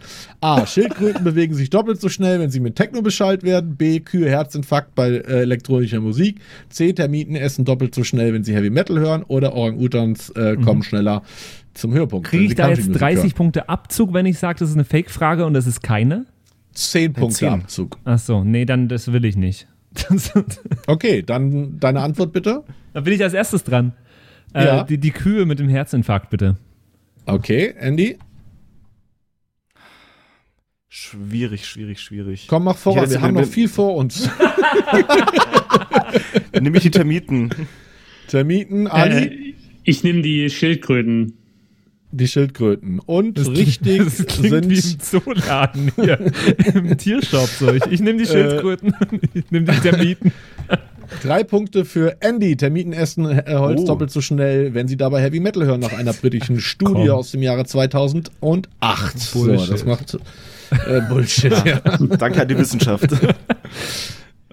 A. Schildkröten [LAUGHS] bewegen sich doppelt so schnell, wenn sie mit Techno beschallt werden. B. Kühe Herzinfarkt bei äh, elektronischer Musik. C. Termiten essen doppelt so schnell, wenn sie Heavy Metal hören. Oder Orang-Utans äh, kommen schneller zum Höhepunkt. Kriege wenn ich da jetzt Music 30 hören. Punkte Abzug, wenn ich sage, das ist eine Fake-Frage und das ist keine? 10 Punkte Zehn. Abzug. Ach so, nee, dann das will ich nicht. Okay, dann deine Antwort bitte. da bin ich als erstes dran. Äh, Ja. die, die Kühe mit dem Herzinfarkt, bitte. Okay, Andy, Schwierig, schwierig, schwierig. komm, mach voran. Wir haben noch viel vor uns. [LAUGHS] Dann nehme ich die Termiten. Termiten, Ali, Äh, ich nehme die Schildkröten. Die Schildkröten. Und Das richtig klingt, das klingt wie sind im Zooladen hier. [LAUGHS] Im Tiershop so. Ich, ich nehme die Schildkröten, [LAUGHS] ich nehme die Termiten. drei Punkte für Andy. Termiten essen äh, Holz Oh. doppelt so schnell, wenn sie dabei Heavy Metal hören, nach einer britischen Studie komm. aus dem Jahre 2008. So, Bullshit. das macht äh, Bullshit, ja. [LAUGHS] Danke an die Wissenschaft.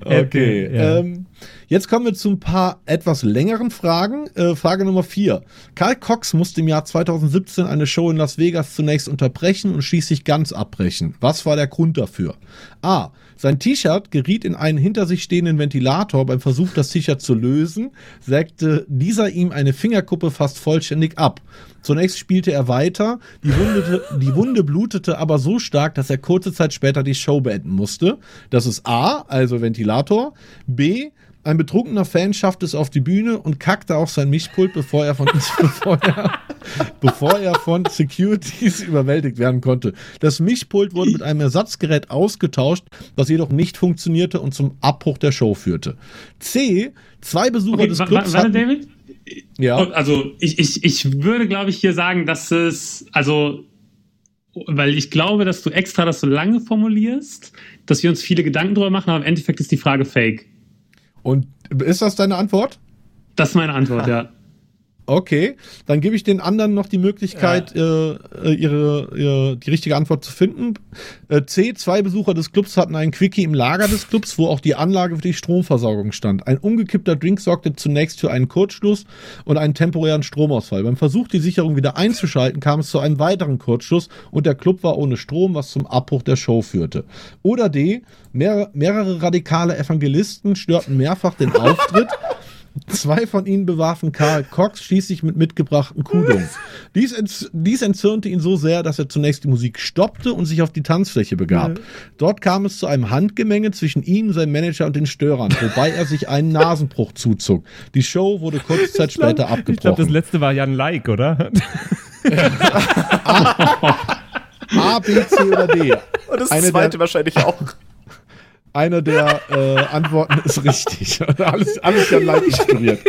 Okay. Ja. Ähm, jetzt kommen wir zu ein paar etwas längeren Fragen. Äh, Frage Nummer vier. Karl Cox musste im Jahr 2017 eine Show in Las Vegas zunächst unterbrechen und schließlich ganz abbrechen. Was war der Grund dafür? A. Sein T-Shirt geriet in einen hinter sich stehenden Ventilator. Beim Versuch, das T-Shirt zu lösen, sägte dieser ihm eine Fingerkuppe fast vollständig ab. Zunächst spielte er weiter, die, Wundete, die Wunde blutete aber so stark, dass er kurze Zeit später die Show beenden musste. Das ist A, also Ventilator. B, ein betrunkener Fan schaffte es auf die Bühne und kackte auf sein Mischpult, bevor er von, [LAUGHS] bevor er, bevor er von Securities [LAUGHS] überwältigt werden konnte. Das Mischpult wurde mit einem Ersatzgerät ausgetauscht, was jedoch nicht funktionierte und zum Abbruch der Show führte. C, zwei Besucher Okay, des Clubs wa- warte, David? ja, Also, ich, ich, ich würde, glaube ich, hier sagen, dass es, also, weil ich glaube, dass du extra das so lange formulierst, dass wir uns viele Gedanken drüber machen, aber im Endeffekt ist die Frage fake. Und ist das deine Antwort? Das ist meine Antwort, [LAUGHS] ja. Okay, dann gebe ich den anderen noch die Möglichkeit, äh, äh, ihre, ihre, die richtige Antwort zu finden. Äh, C, zwei Besucher des Clubs hatten einen Quickie im Lager des Clubs, wo auch die Anlage für die Stromversorgung stand. Ein umgekippter Drink sorgte zunächst für einen Kurzschluss und einen temporären Stromausfall. Beim Versuch, die Sicherung wieder einzuschalten, kam es zu einem weiteren Kurzschluss und der Club war ohne Strom, was zum Abbruch der Show führte. Oder D, mehr, mehrere radikale Evangelisten störten mehrfach den Auftritt. [LAUGHS] Zwei von ihnen bewarfen Karl Cox schließlich mit mitgebrachten Kudung. Dies, ents dies entzürnte ihn so sehr, dass er zunächst die Musik stoppte und sich auf die Tanzfläche begab. Dort kam es zu einem Handgemenge zwischen ihm, seinem Manager und den Störern, wobei er sich einen Nasenbruch zuzog. Die Show wurde kurze Zeit später Ich glaube, das abgebrochen. letzte war Jan Like, oder? [LAUGHS] A, B, C oder D? Und das Eine zweite wahrscheinlich auch. Eine der äh, Antworten ist richtig. [LAUGHS] alles, alles ja leicht inspiriert.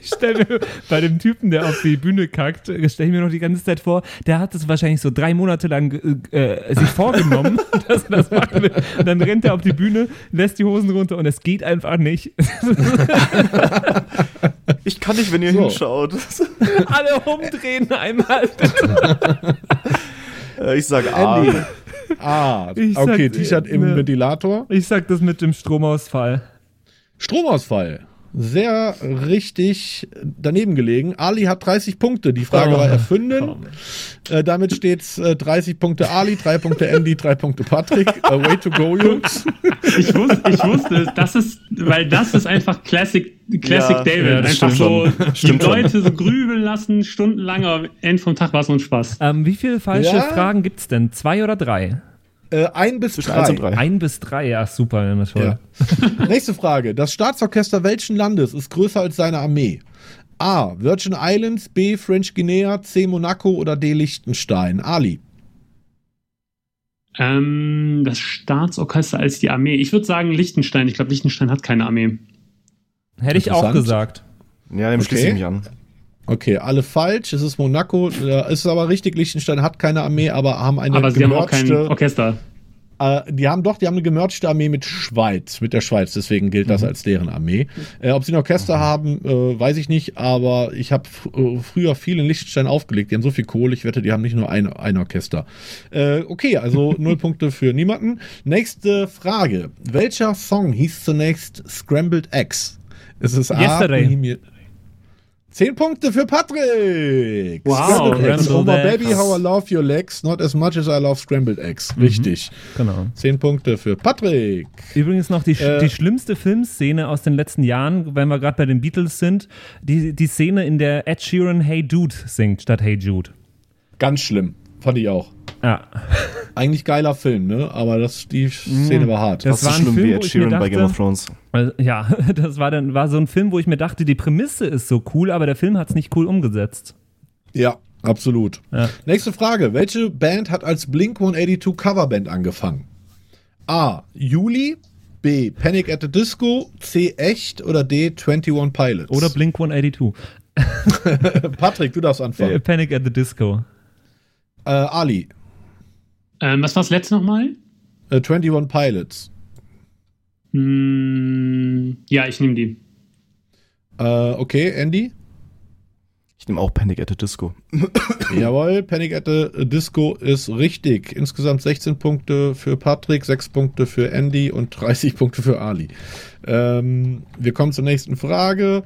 Ich stelle mir bei dem Typen, der auf die Bühne kackt, stelle ich mir noch die ganze Zeit vor, der hat das wahrscheinlich so drei Monate lang äh, sich vorgenommen, [LAUGHS] dass er das machen will. Und dann rennt er auf die Bühne, lässt die Hosen runter und es geht einfach nicht. [LAUGHS] Ich kann nicht, wenn ihr So. hinschaut. Alle umdrehen einmal. bitte. Äh, Ich sage A. Andy. Ah, Ich okay, T-Shirt im ne. Ventilator. Ich sag das mit dem Stromausfall. Stromausfall. Sehr richtig daneben gelegen. Ali hat 30 Punkte. Die Frage Oh, war erfunden. Äh, damit steht's äh, 30 Punkte Ali, 3 Punkte Andy, 3 Punkte Patrick. Äh, way to go, Jungs. [LAUGHS] Ich wusste, ich wusste, das ist, weil das ist einfach Classic, Classic Ja, David. ja, das einfach so schon. die Stimmt schon. Leute so grübeln lassen, stundenlang, aber am Ende vom Tag war es nur ein Spaß. Ähm, wie viele falsche Ja? Fragen gibt's denn? Zwei oder drei? Äh, ein bis Zwischen drei. 1 und 3. Ein bis drei, ja, super, ja, toll. Ja. Nächste Frage. Das Staatsorchester welchen Landes ist größer als seine Armee? A. Virgin Islands, B. French Guinea, C. Monaco oder D. Liechtenstein? Ali. Ähm, das Staatsorchester als die Armee. Ich würde sagen Liechtenstein. Ich glaube, Liechtenstein hat keine Armee. Hätte ich auch gesagt. Ja, dem Okay. schließe ich mich an. Okay, alle falsch. Es ist Monaco. Es ist aber richtig, Liechtenstein hat keine Armee, aber haben eine Aber sie haben auch kein Orchester. Äh, die haben doch, die haben eine gemergte Armee mit Schweiz, mit der Schweiz, deswegen gilt das als deren Armee. Äh, ob sie ein Orchester haben, äh, weiß ich nicht, aber ich habe äh, früher viel in Liechtenstein aufgelegt. Die haben so viel Kohle, ich wette, die haben nicht nur ein, ein Orchester. Äh, okay, also [LAUGHS] null Punkte für niemanden. Nächste Frage. Welcher Song hieß zunächst Scrambled Eggs? Ist es A, Yesterday. Bohemian- Zehn Punkte für Patrick. Wow, Eggs. baby, how I love your legs, not as much as I love scrambled eggs. Richtig. Genau. Zehn Punkte für Patrick. Übrigens noch die, Äh. die schlimmste Filmszene aus den letzten Jahren, wenn wir gerade bei den Beatles sind, die, die Szene, in der Ed Sheeran Hey Dude singt statt Hey Jude. Ganz schlimm. Fand ich auch. Ja, [LAUGHS] Eigentlich geiler Film, ne? Aber das, die Szene war hart. Das so war ein schlimm Film, wie wo Ed ich mir Sheeran bei Game dachte- of Thrones. also, ja, [LAUGHS] das war dann war so ein Film, wo ich mir dachte, die Prämisse ist so cool, aber der Film hat es nicht cool umgesetzt. ja, absolut. Ja. Nächste Frage. Welche Band hat als Blink 182 Coverband angefangen? A. Juli. B. Panic at the Disco. C. Echt. Oder D. 21 Pilots. Oder Blink 182. [LAUGHS] Patrick, du darfst Äh, anfangen. Panic at the Disco. Äh, Ali. Ähm, was war das letzte nochmal? Äh, 21 Pilots. Hm, ja, ich nehme die. Äh, okay, Andy. Ich nehme auch Panic at the Disco. [COUGHS] Jawohl, Panic at the Disco ist richtig. Insgesamt 16 Punkte für Patrick, 6 Punkte für Andy und 30 Punkte für Ali. Ähm, wir kommen zur nächsten Frage.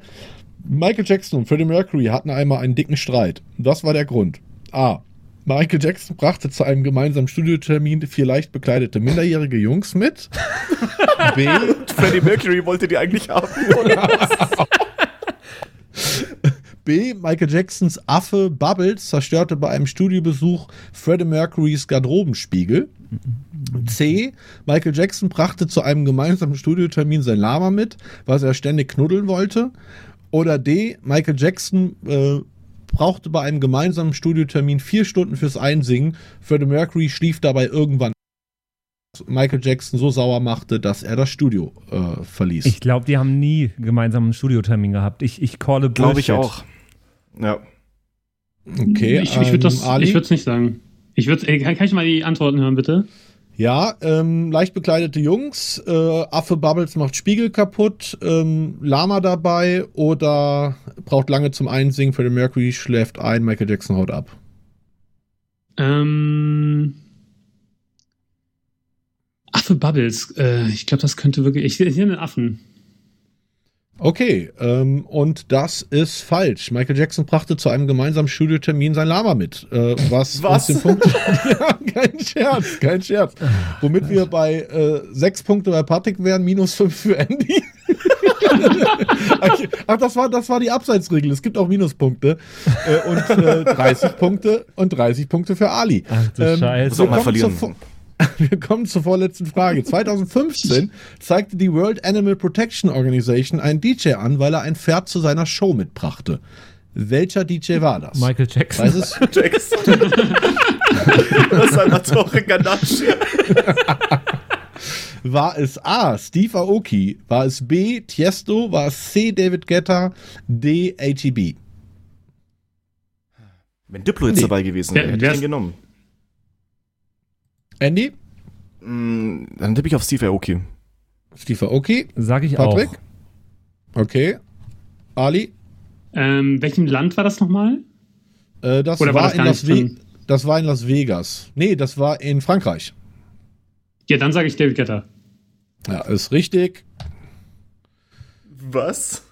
Michael Jackson und Freddie Mercury hatten einmal einen dicken Streit. Was war der Grund? A. Michael Jackson brachte zu einem gemeinsamen Studiotermin vier leicht bekleidete minderjährige Jungs mit. [LAUGHS] B. Freddie Mercury wollte die eigentlich haben. [LAUGHS] B. Michael Jacksons Affe Bubbles zerstörte bei einem Studiobesuch Freddie Mercurys Garderobenspiegel. C. Michael Jackson brachte zu einem gemeinsamen Studiotermin sein Lama mit, was er ständig knuddeln wollte. Oder D. Michael Jackson äh, brauchte bei einem gemeinsamen Studiotermin vier Stunden fürs Einsingen. Freddie Mercury schlief dabei irgendwann. Michael Jackson so sauer machte, dass er das Studio äh, verließ. Ich glaube, die haben nie gemeinsam einen Studiotermin gehabt. Ich, ich calle Glaube ich auch. Ja. okay, ich ich würde ähm, es nicht sagen. Ich würd, ey, kann, kann ich mal die Antworten hören, bitte? Ja, ähm, leicht bekleidete Jungs, äh, Affe Bubbles macht Spiegel kaputt, ähm, Lama dabei oder braucht lange zum Einsingen, Freddie Mercury schläft ein, Michael Jackson haut ab. Ähm. Affe Bubbles. Äh, ich glaube, das könnte wirklich. Ich sehe hier einen Affen. Okay, ähm, und das ist falsch. Michael Jackson brachte zu einem gemeinsamen Studiotermin sein Lama mit. Äh, was, [LAUGHS] Was? uns den Punkt. [LAUGHS] ja, kein Scherz, kein Scherz. Womit wir bei äh, sechs Punkte bei Patrick wären, minus fünf für Andy. [LAUGHS] Ach, das war, das war die Abseitsregel. Es gibt auch Minuspunkte. Äh, und äh, 30 Punkte und 30 Punkte für Ali. Ach du Scheiße. Muss auch mal verlieren. [LAUGHS] Wir kommen zur vorletzten Frage. 2015 zeigte die World Animal Protection Organization einen DJ an, weil er ein Pferd zu seiner Show mitbrachte. Welcher DJ war das? Michael Jackson. Weiß es? Jackson. [LAUGHS] Salvatore Ganasci. [LAUGHS] War es A. Steve Aoki? War es B. Tiesto? War es C. David Guetta? D. ATB? Wenn Diplo jetzt Nee. dabei gewesen wäre, hätte ich ist- den genommen. Andy? Mm, Dann tippe ich auf Steve Aoki. Steve Aoki? Sag ich Patrick? auch. Okay. Ali? Ähm, welchem Land war das nochmal? Äh, das, Oder war war das in Las Ve drin? das war in Las Vegas. Nee, das war in Frankreich. Ja, dann sage ich David Guetta. Ja, ist richtig. Was?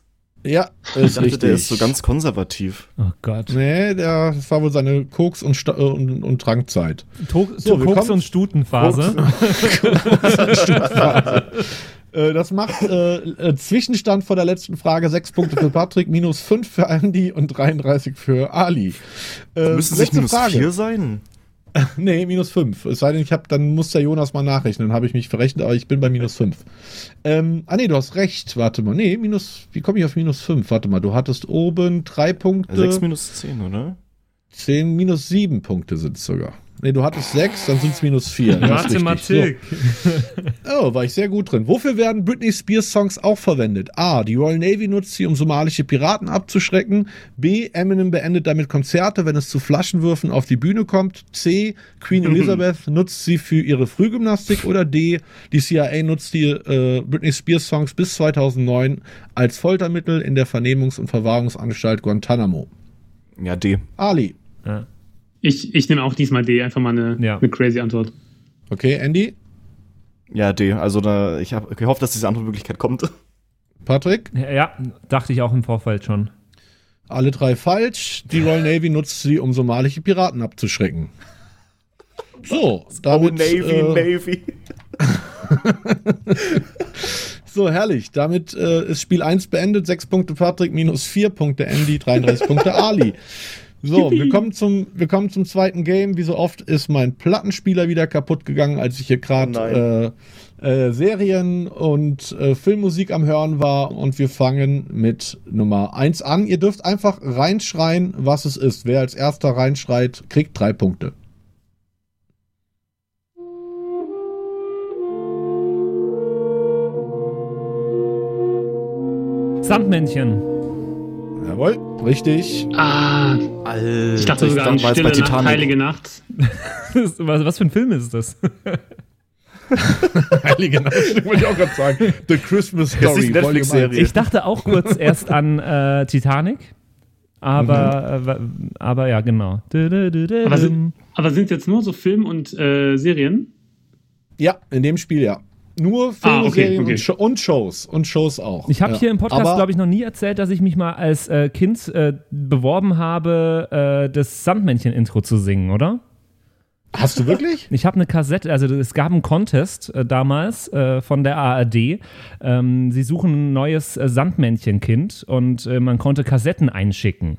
Ja, Ich ist dachte, richtig. der ist so ganz konservativ. Oh Gott. Nee, der, das war wohl seine Koks- und, Sta- äh, und, und Trankzeit. To So, Koks- kommen- und [LAUGHS] Stutenphase. Äh, das macht äh, äh, Zwischenstand vor der letzten Frage: sechs Punkte für Patrick, minus fünf für Andy und 33 für Ali. Äh, Müsste sich letzte minus vier sein? [LAUGHS] Nee, minus fünf. Es sei denn, ich habe, dann muss der Jonas mal nachrechnen. Dann habe ich mich verrechnet, aber ich bin bei minus fünf. Ähm, ah nee, du hast recht. Warte mal. Nee, minus. Wie komme ich auf minus fünf? Warte mal, du hattest oben drei Punkte. Sechs minus zehn, oder? 10 minus 7 Punkte sind es sogar. Nee, du hattest sechs, dann sind es minus vier. Mathematik. So. Oh, war ich sehr gut drin. Wofür werden Britney Spears Songs auch verwendet? A. Die Royal Navy nutzt sie, um somalische Piraten abzuschrecken. B. Eminem beendet damit Konzerte, wenn es zu Flaschenwürfen auf die Bühne kommt. C. Queen [LAUGHS] Elizabeth nutzt sie für ihre Frühgymnastik. Oder D. Die CIA nutzt die äh, Britney Spears Songs bis 2009 als Foltermittel in der Vernehmungs- und Verwahrungsanstalt Guantanamo. Ja, D. Ali. Ja. Ich, ich nehme auch diesmal D, einfach mal eine, Ja. eine crazy Antwort. Okay, Andy? Ja, D. Also da, ich habe gehofft, dass diese andere Möglichkeit kommt. Patrick? Ja, dachte ich auch im Vorfeld schon. Alle drei falsch. Die Royal [LAUGHS] Navy nutzt sie, um somalische Piraten abzuschrecken. So, [LAUGHS] damit, oh, Navy, äh, Navy. [LAUGHS] so herrlich. Damit äh, ist Spiel 1 beendet. 6 Punkte Patrick, minus 4 Punkte Andy, 33 Punkte Ali. So, wir kommen, zum, wir kommen zum zweiten Game. Wie so oft ist mein Plattenspieler wieder kaputt gegangen, als ich hier gerade äh, äh, Serien und äh, Filmmusik am Hören war. Und wir fangen mit Nummer 1 an. Ihr dürft einfach reinschreien, was es ist. Wer als erster reinschreit, kriegt drei Punkte. Sandmännchen. Jawohl, richtig. Ah, Alter, ich dachte sogar an war jetzt Stille Nacht, Heilige Nacht. [LAUGHS] was, was für ein Film ist das? [LAUGHS] Heilige Nacht, wollte ich auch gerade sagen. The Christmas Story. die Netflix-Serie. Ich dachte auch kurz erst an äh, Titanic. Aber, äh, aber ja, genau. Aber sind, aber sind jetzt nur so Film- und äh, Serien? Ja, in dem Spiel ja. Nur Filme, Ah, okay, Serien okay. Und, Sho und Shows. Und Shows auch. Ich habe ja. hier im Podcast, glaube ich, noch nie erzählt, dass ich mich mal als äh, Kind äh, beworben habe, äh, das Sandmännchen-Intro zu singen, oder? Hast du wirklich? Ich habe eine Kassette, also es gab einen Contest äh, damals äh, von der ARD. Ähm, sie suchen ein neues äh, Sandmännchenkind und äh, man konnte Kassetten einschicken.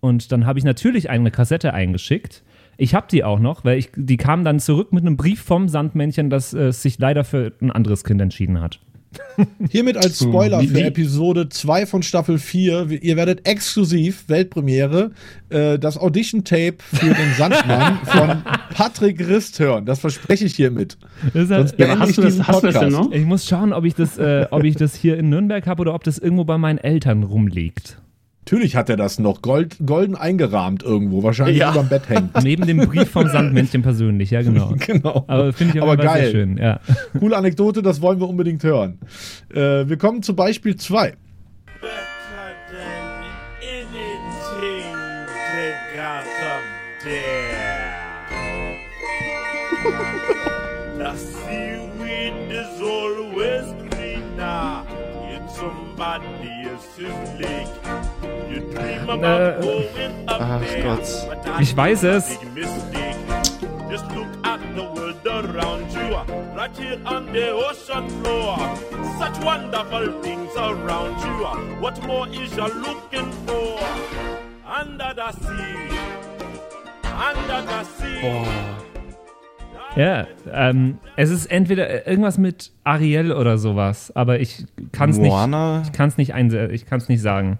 Und dann habe ich natürlich eine Kassette eingeschickt. Ich habe die auch noch, weil ich, die kam dann zurück mit einem Brief vom Sandmännchen, das äh, sich leider für ein anderes Kind entschieden hat. [LAUGHS] Hiermit als Spoiler Wie- für Episode 2 von Staffel 4. Ihr werdet exklusiv, Weltpremiere, äh, das Audition-Tape für den Sandmann [LAUGHS] von Patrick Rist hören. Das verspreche ich hiermit. Das ist Sonst beende hast ich du das- diesen hast du das denn Podcast. noch? Ich muss schauen, ob ich das, äh, ob ich das hier in Nürnberg habe oder ob das irgendwo bei meinen Eltern rumliegt. Natürlich hat er das noch gold, golden eingerahmt irgendwo. Wahrscheinlich Ja. überm Bett hängt. [LAUGHS] Neben dem Brief vom Sandmännchen persönlich, ja genau. [LAUGHS] genau. Aber finde ich Aber geil. sehr schön, ja. Coole Anekdote, das wollen wir unbedingt hören. Äh, wir kommen zu Beispiel 2. Under the sea, under the sea. Ja, ähm, es ist entweder irgendwas mit Ariel oder sowas, aber ich kann es nicht, ich kann's nicht, einse ich kann's nicht sagen.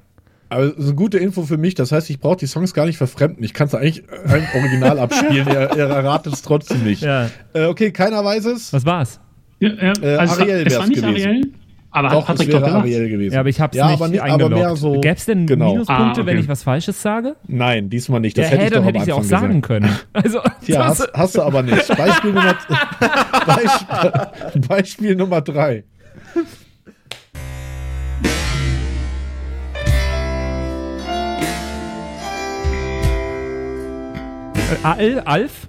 Aber so eine gute Info für mich, das heißt, ich brauche die Songs gar nicht verfremden. Ich kann es eigentlich ein Original [LAUGHS] abspielen, ihr, ihr erratet es trotzdem nicht. Ja, Äh, okay, keiner weiß es. was war's? Ja, ja, Äh, also Ariel es war nicht gewesen. Ariel, aber Doch, hat Patrick es doch gemacht. Ariel gewesen. Ja, aber ich hab's ja, nicht aber, nicht, aber eingeloggt. mehr so. Gäb's denn genau. Minuspunkte, Ah, wenn okay. ich was Falsches sage? Nein, diesmal nicht. Das ja, hätte hä, ich doch hätte am ich ja auch Anfang sagen gesagt. können. [LAUGHS] Also, das- hast, hast du aber nicht. [LAUGHS] Beispiel Nummer, Beispiel, Beispiel Nummer drei. Al, Alf?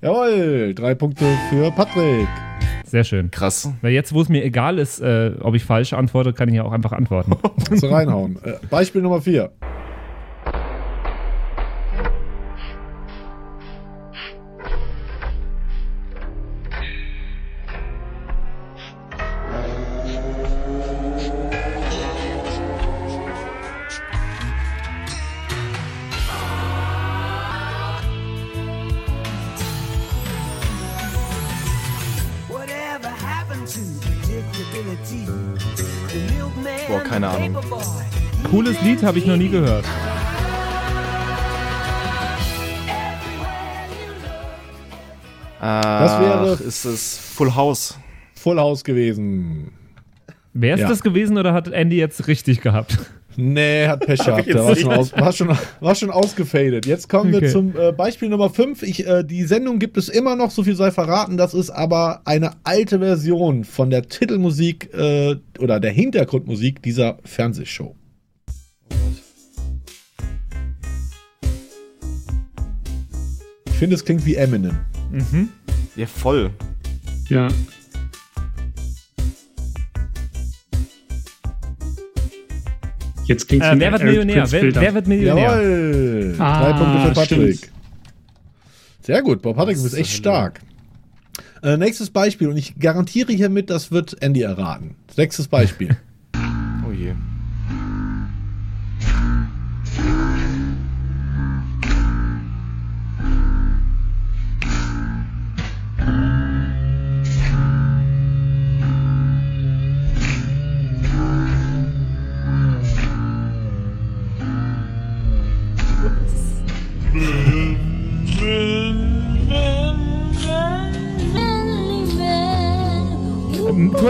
Jawohl, drei Punkte für Patrick. Sehr schön. Krass. Weil jetzt, wo es mir egal ist, äh, ob ich falsch antworte, kann ich ja auch einfach antworten. [LAUGHS] Kannst du reinhauen. Äh, Beispiel Nummer vier. Cooles Lied habe ich noch nie gehört. das wäre- ist es Full House. Full House gewesen. Wer ist Ja. das gewesen oder hat Andy jetzt richtig gehabt? Nee, hat Pech [LAUGHS] gehabt. war jetzt schon, aus, war, schon, war schon ausgefadet. Jetzt kommen wir Okay. zum äh, Beispiel Nummer 5. Ich, äh, die Sendung gibt es immer noch, so viel sei verraten. Das ist aber eine alte Version von der Titelmusik äh, oder der Hintergrundmusik dieser Fernsehshow. Ich finde, es klingt wie Eminem. Ja, voll. Ja. Jetzt klingt Äh, wer wird Millionär? Wer, wer wird Millionär? Jawohl! Ah, Drei Punkte für Patrick. stimmt. Sehr gut, Bob Patrick, du bist echt stark. Äh, nächstes Beispiel, und ich garantiere hiermit, das wird Andy erraten. Nächstes Beispiel. [LAUGHS]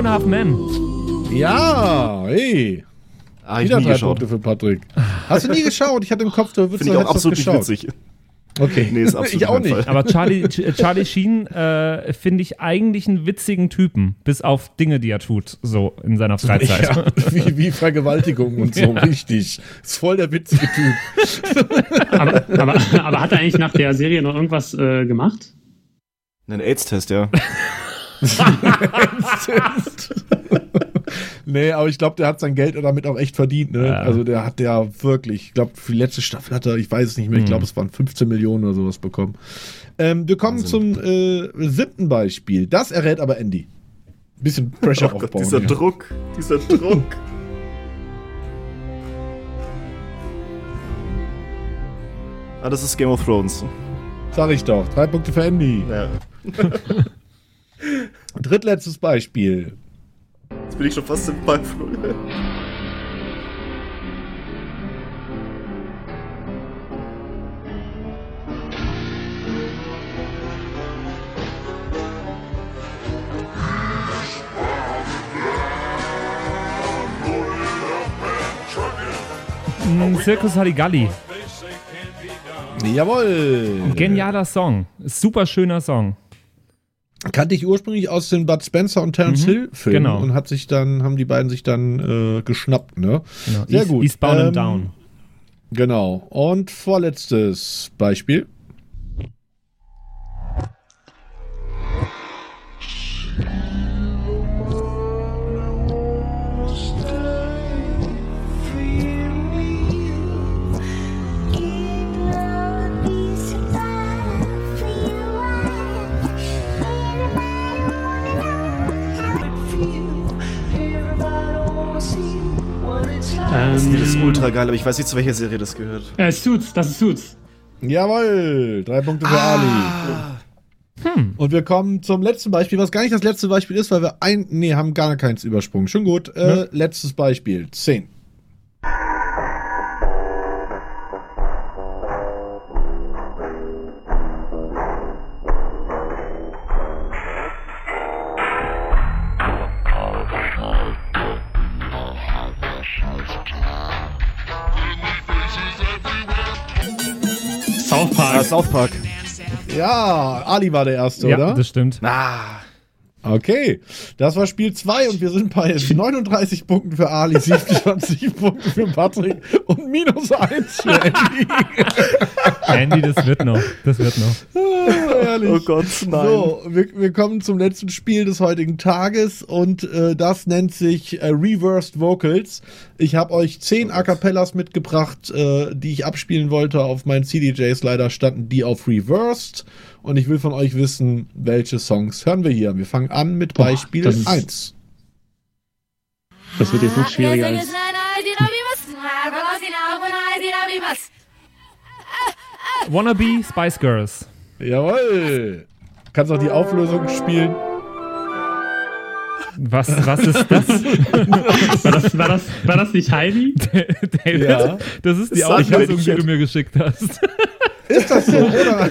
and a Half Men. ja, hey. Ah, ich Wieder nie drei geschaut. Punkte für Patrick. Hast du nie geschaut? Ich hatte im Kopf, du würdest ich auch absolut nicht geschaut. witzig. Okay. Nee, ist [LAUGHS] absolut ich auch nicht. Fall. Aber Charlie, Ch- Charlie Sheen äh, finde ich eigentlich einen witzigen Typen, bis auf Dinge, die er tut, so in seiner Freizeit. Ja, [LAUGHS] wie, wie Vergewaltigung und so, Ja. richtig. Ist voll der witzige Typ. [LAUGHS] Aber, aber, aber hat er eigentlich nach der Serie noch irgendwas äh, gemacht? Ein AIDS-Test, ja. [LAUGHS] nee, aber ich glaube, der hat sein Geld damit auch echt verdient. Ne? Ja. Also der hat ja wirklich, ich glaube, für die letzte Staffel hat er, ich weiß es nicht mehr, ich Mhm. glaube, es waren 15 Millionen oder sowas bekommen. Ähm, wir kommen Wahnsinn. zum äh, siebten Beispiel. Das errät aber Andy. Bisschen Pressure [LAUGHS] Oh Gott, aufbauen. dieser ja. Druck. Dieser [LAUGHS] Druck. ah, das ist Game of Thrones. Sag ich doch. Drei Punkte für Andy. Ja. Drittletztes Beispiel. Jetzt bin ich schon fast im Ballflug. Mm, Circus Halligalli. Jawohl. Genialer Song. Super schöner Song. Kannte ich ursprünglich aus den Bud Spencer und Terence Mhm, Hill Filmen genau. und hat sich dann, haben die beiden sich dann äh, geschnappt, ne? Genau. Sehr East, gut. Eastbound Ähm, and Down. Genau. Und vorletztes Beispiel. Ist ultra geil, aber ich weiß nicht, zu welcher Serie das gehört. äh, Suits, das ist Suits. Jawohl. Drei Punkte für Ali. Und wir kommen zum letzten Beispiel, was gar nicht das letzte Beispiel ist, weil wir ein, nee, haben gar keins übersprungen. Schon gut. Äh, Letztes Beispiel. Zehn. South Park. Ja, Ali war der Erste, Ja, oder? das stimmt. Ah, Okay, das war Spiel 2 und wir sind bei [LAUGHS] 39 Punkten für Ali, 27 [LAUGHS] Punkte für Patrick und minus 1 für [LAUGHS] Andy. Andy, das wird noch. Das wird noch. Herrlich. oh Gott, nein. So, wir, wir kommen zum letzten Spiel des heutigen Tages und äh, das nennt sich äh, Reversed Vocals. Ich habe euch 10 A Cappellas mitgebracht, äh, die ich abspielen wollte auf meinen CDJs. Leider standen die auf Reversed und ich will von euch wissen, welche Songs hören wir hier. Wir fangen an mit Boah, Beispiel das ist- 1. Das wird jetzt noch schwieriger als. Wannabe Spice Girls. Jawohl. Kannst auch die Auflösung spielen. Was, was ist das? War das, war das, war das nicht Heidi? David, Ja. das ist die Auflösung, nicht. die du mir geschickt hast. Ist das so, oder? [LAUGHS]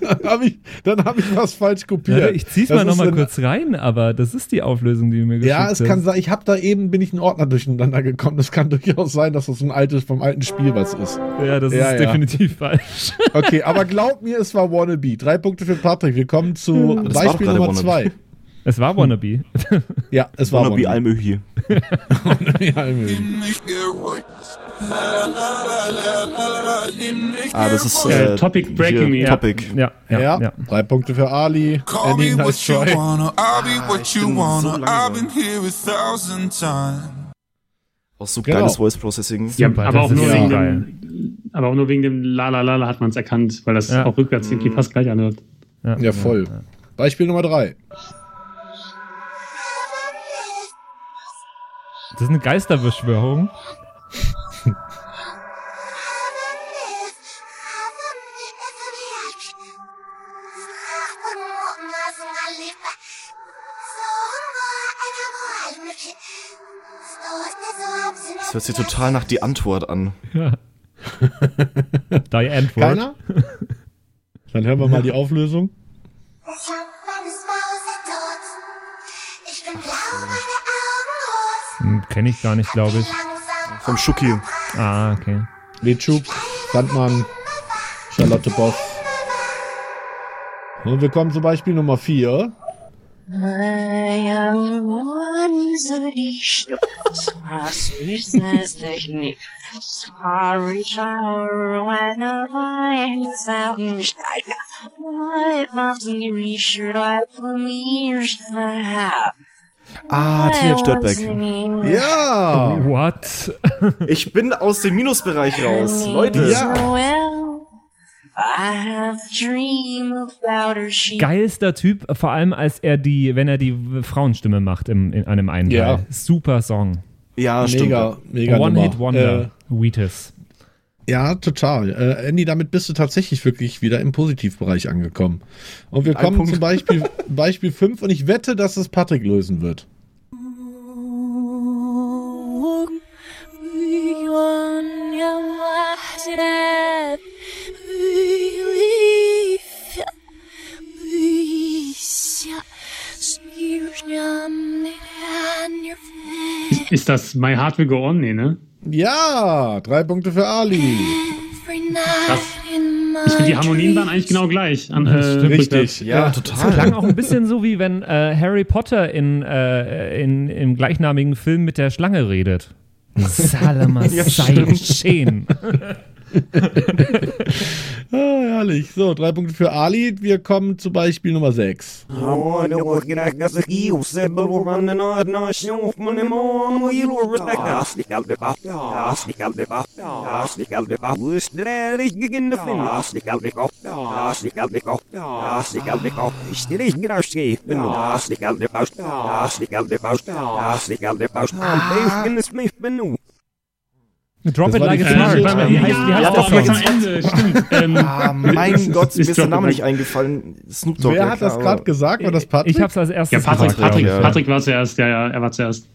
dann habe ich, dann hab ich was falsch Ja, kopiert. ich zieh's Das mal nochmal kurz rein, aber das ist die Auflösung, die du mir geschickt Ja, es hast. kann sein, ich habe da eben, bin ich einen Ordner durcheinander gekommen. Es kann [LAUGHS] durchaus sein, dass das ein altes, vom alten Spiel was ist. Ja, das Ja, ist ja. definitiv falsch. Okay, aber glaub mir, es war Wannabe. Drei Punkte für Patrick. Wir kommen zu Das war doch Beispiel Nummer Wannabe. zwei. [LAUGHS] Es war Wannabe. [LAUGHS] Ja, es war Wannabe Wannabe. Almöhi. Ja, irgendwie. Ah, das ist Äh, Topic Breaking hier, Me. Topic. Ja, ja, Ja, ja. drei Punkte für Ali. Call Andy, me nice what you try. wanna, I'll be what ich you bin so wanna. lange I've dran. been here a thousand times. Auch so Genau. geiles Voice Processing. Ja, Super, aber auch, nur wegen dem, aber auch nur wegen dem La La La La hat man es erkannt, weil das Ja. auch rückwärts irgendwie fast gleich anhört. Ja, voll. Beispiel Nummer drei. Das ist eine Geisterbeschwörung. Das hört sich total nach die Antwort an. Ja. [LAUGHS] Die Antwort. Keiner? Dann hören wir mal die Auflösung. Ich Kenne ich gar nicht, glaube ich. Vom Schuki. Ah, okay. Letschuk, Sandmann, Charlotte Boss. Und wir kommen zum Beispiel Nummer 4. Ah, Tina Störtbeck. Ja! What? [LAUGHS] Ich bin aus dem Minusbereich raus. Leute. Ja. Geilster Typ, vor allem als er die, wenn er die Frauenstimme macht im, in einem einen Ja. Super Song. Ja, stimmt. Mega, mega One Nummer. Hit Wonder. Äh, Wheatus. Ja, total. Äh, Andy, damit bist du tatsächlich wirklich wieder im Positivbereich angekommen. Und wir Ein kommen Punkt. zum Beispiel, [LAUGHS] Beispiel 5 und ich wette, dass es Patrick lösen wird. Ist das My Heart Will Go On? Nee, ne? Ja, drei Punkte für Ali. Krass. Ich finde, die Harmonien waren eigentlich genau gleich. An, äh, rückwärts. Ja, Das total. klang auch ein bisschen so, wie wenn äh, Harry Potter in, äh, in, im gleichnamigen Film mit der Schlange redet. Salama [LAUGHS] Ja, sei geschehen. [LAUGHS] [LAUGHS] Ah, herrlich. So, drei Punkte für Ali. Wir kommen zu Beispiel Nummer 6. Drop Das it like it's hard. Warte mal, Wie heißt, wie heißt Ja, ganz am? Ende, stimmt. [LAUGHS] Ähm, Ah, mein [LAUGHS] Gott, mir ist der Drop Name It nicht Like- eingefallen. Snoop Dogg. Wer hat klar, das gerade gesagt? War das Patrick? Ich hab's als erstes ja, Patrick, gesagt. Patrick, ja. Patrick war zuerst. Ja, ja, er war zuerst.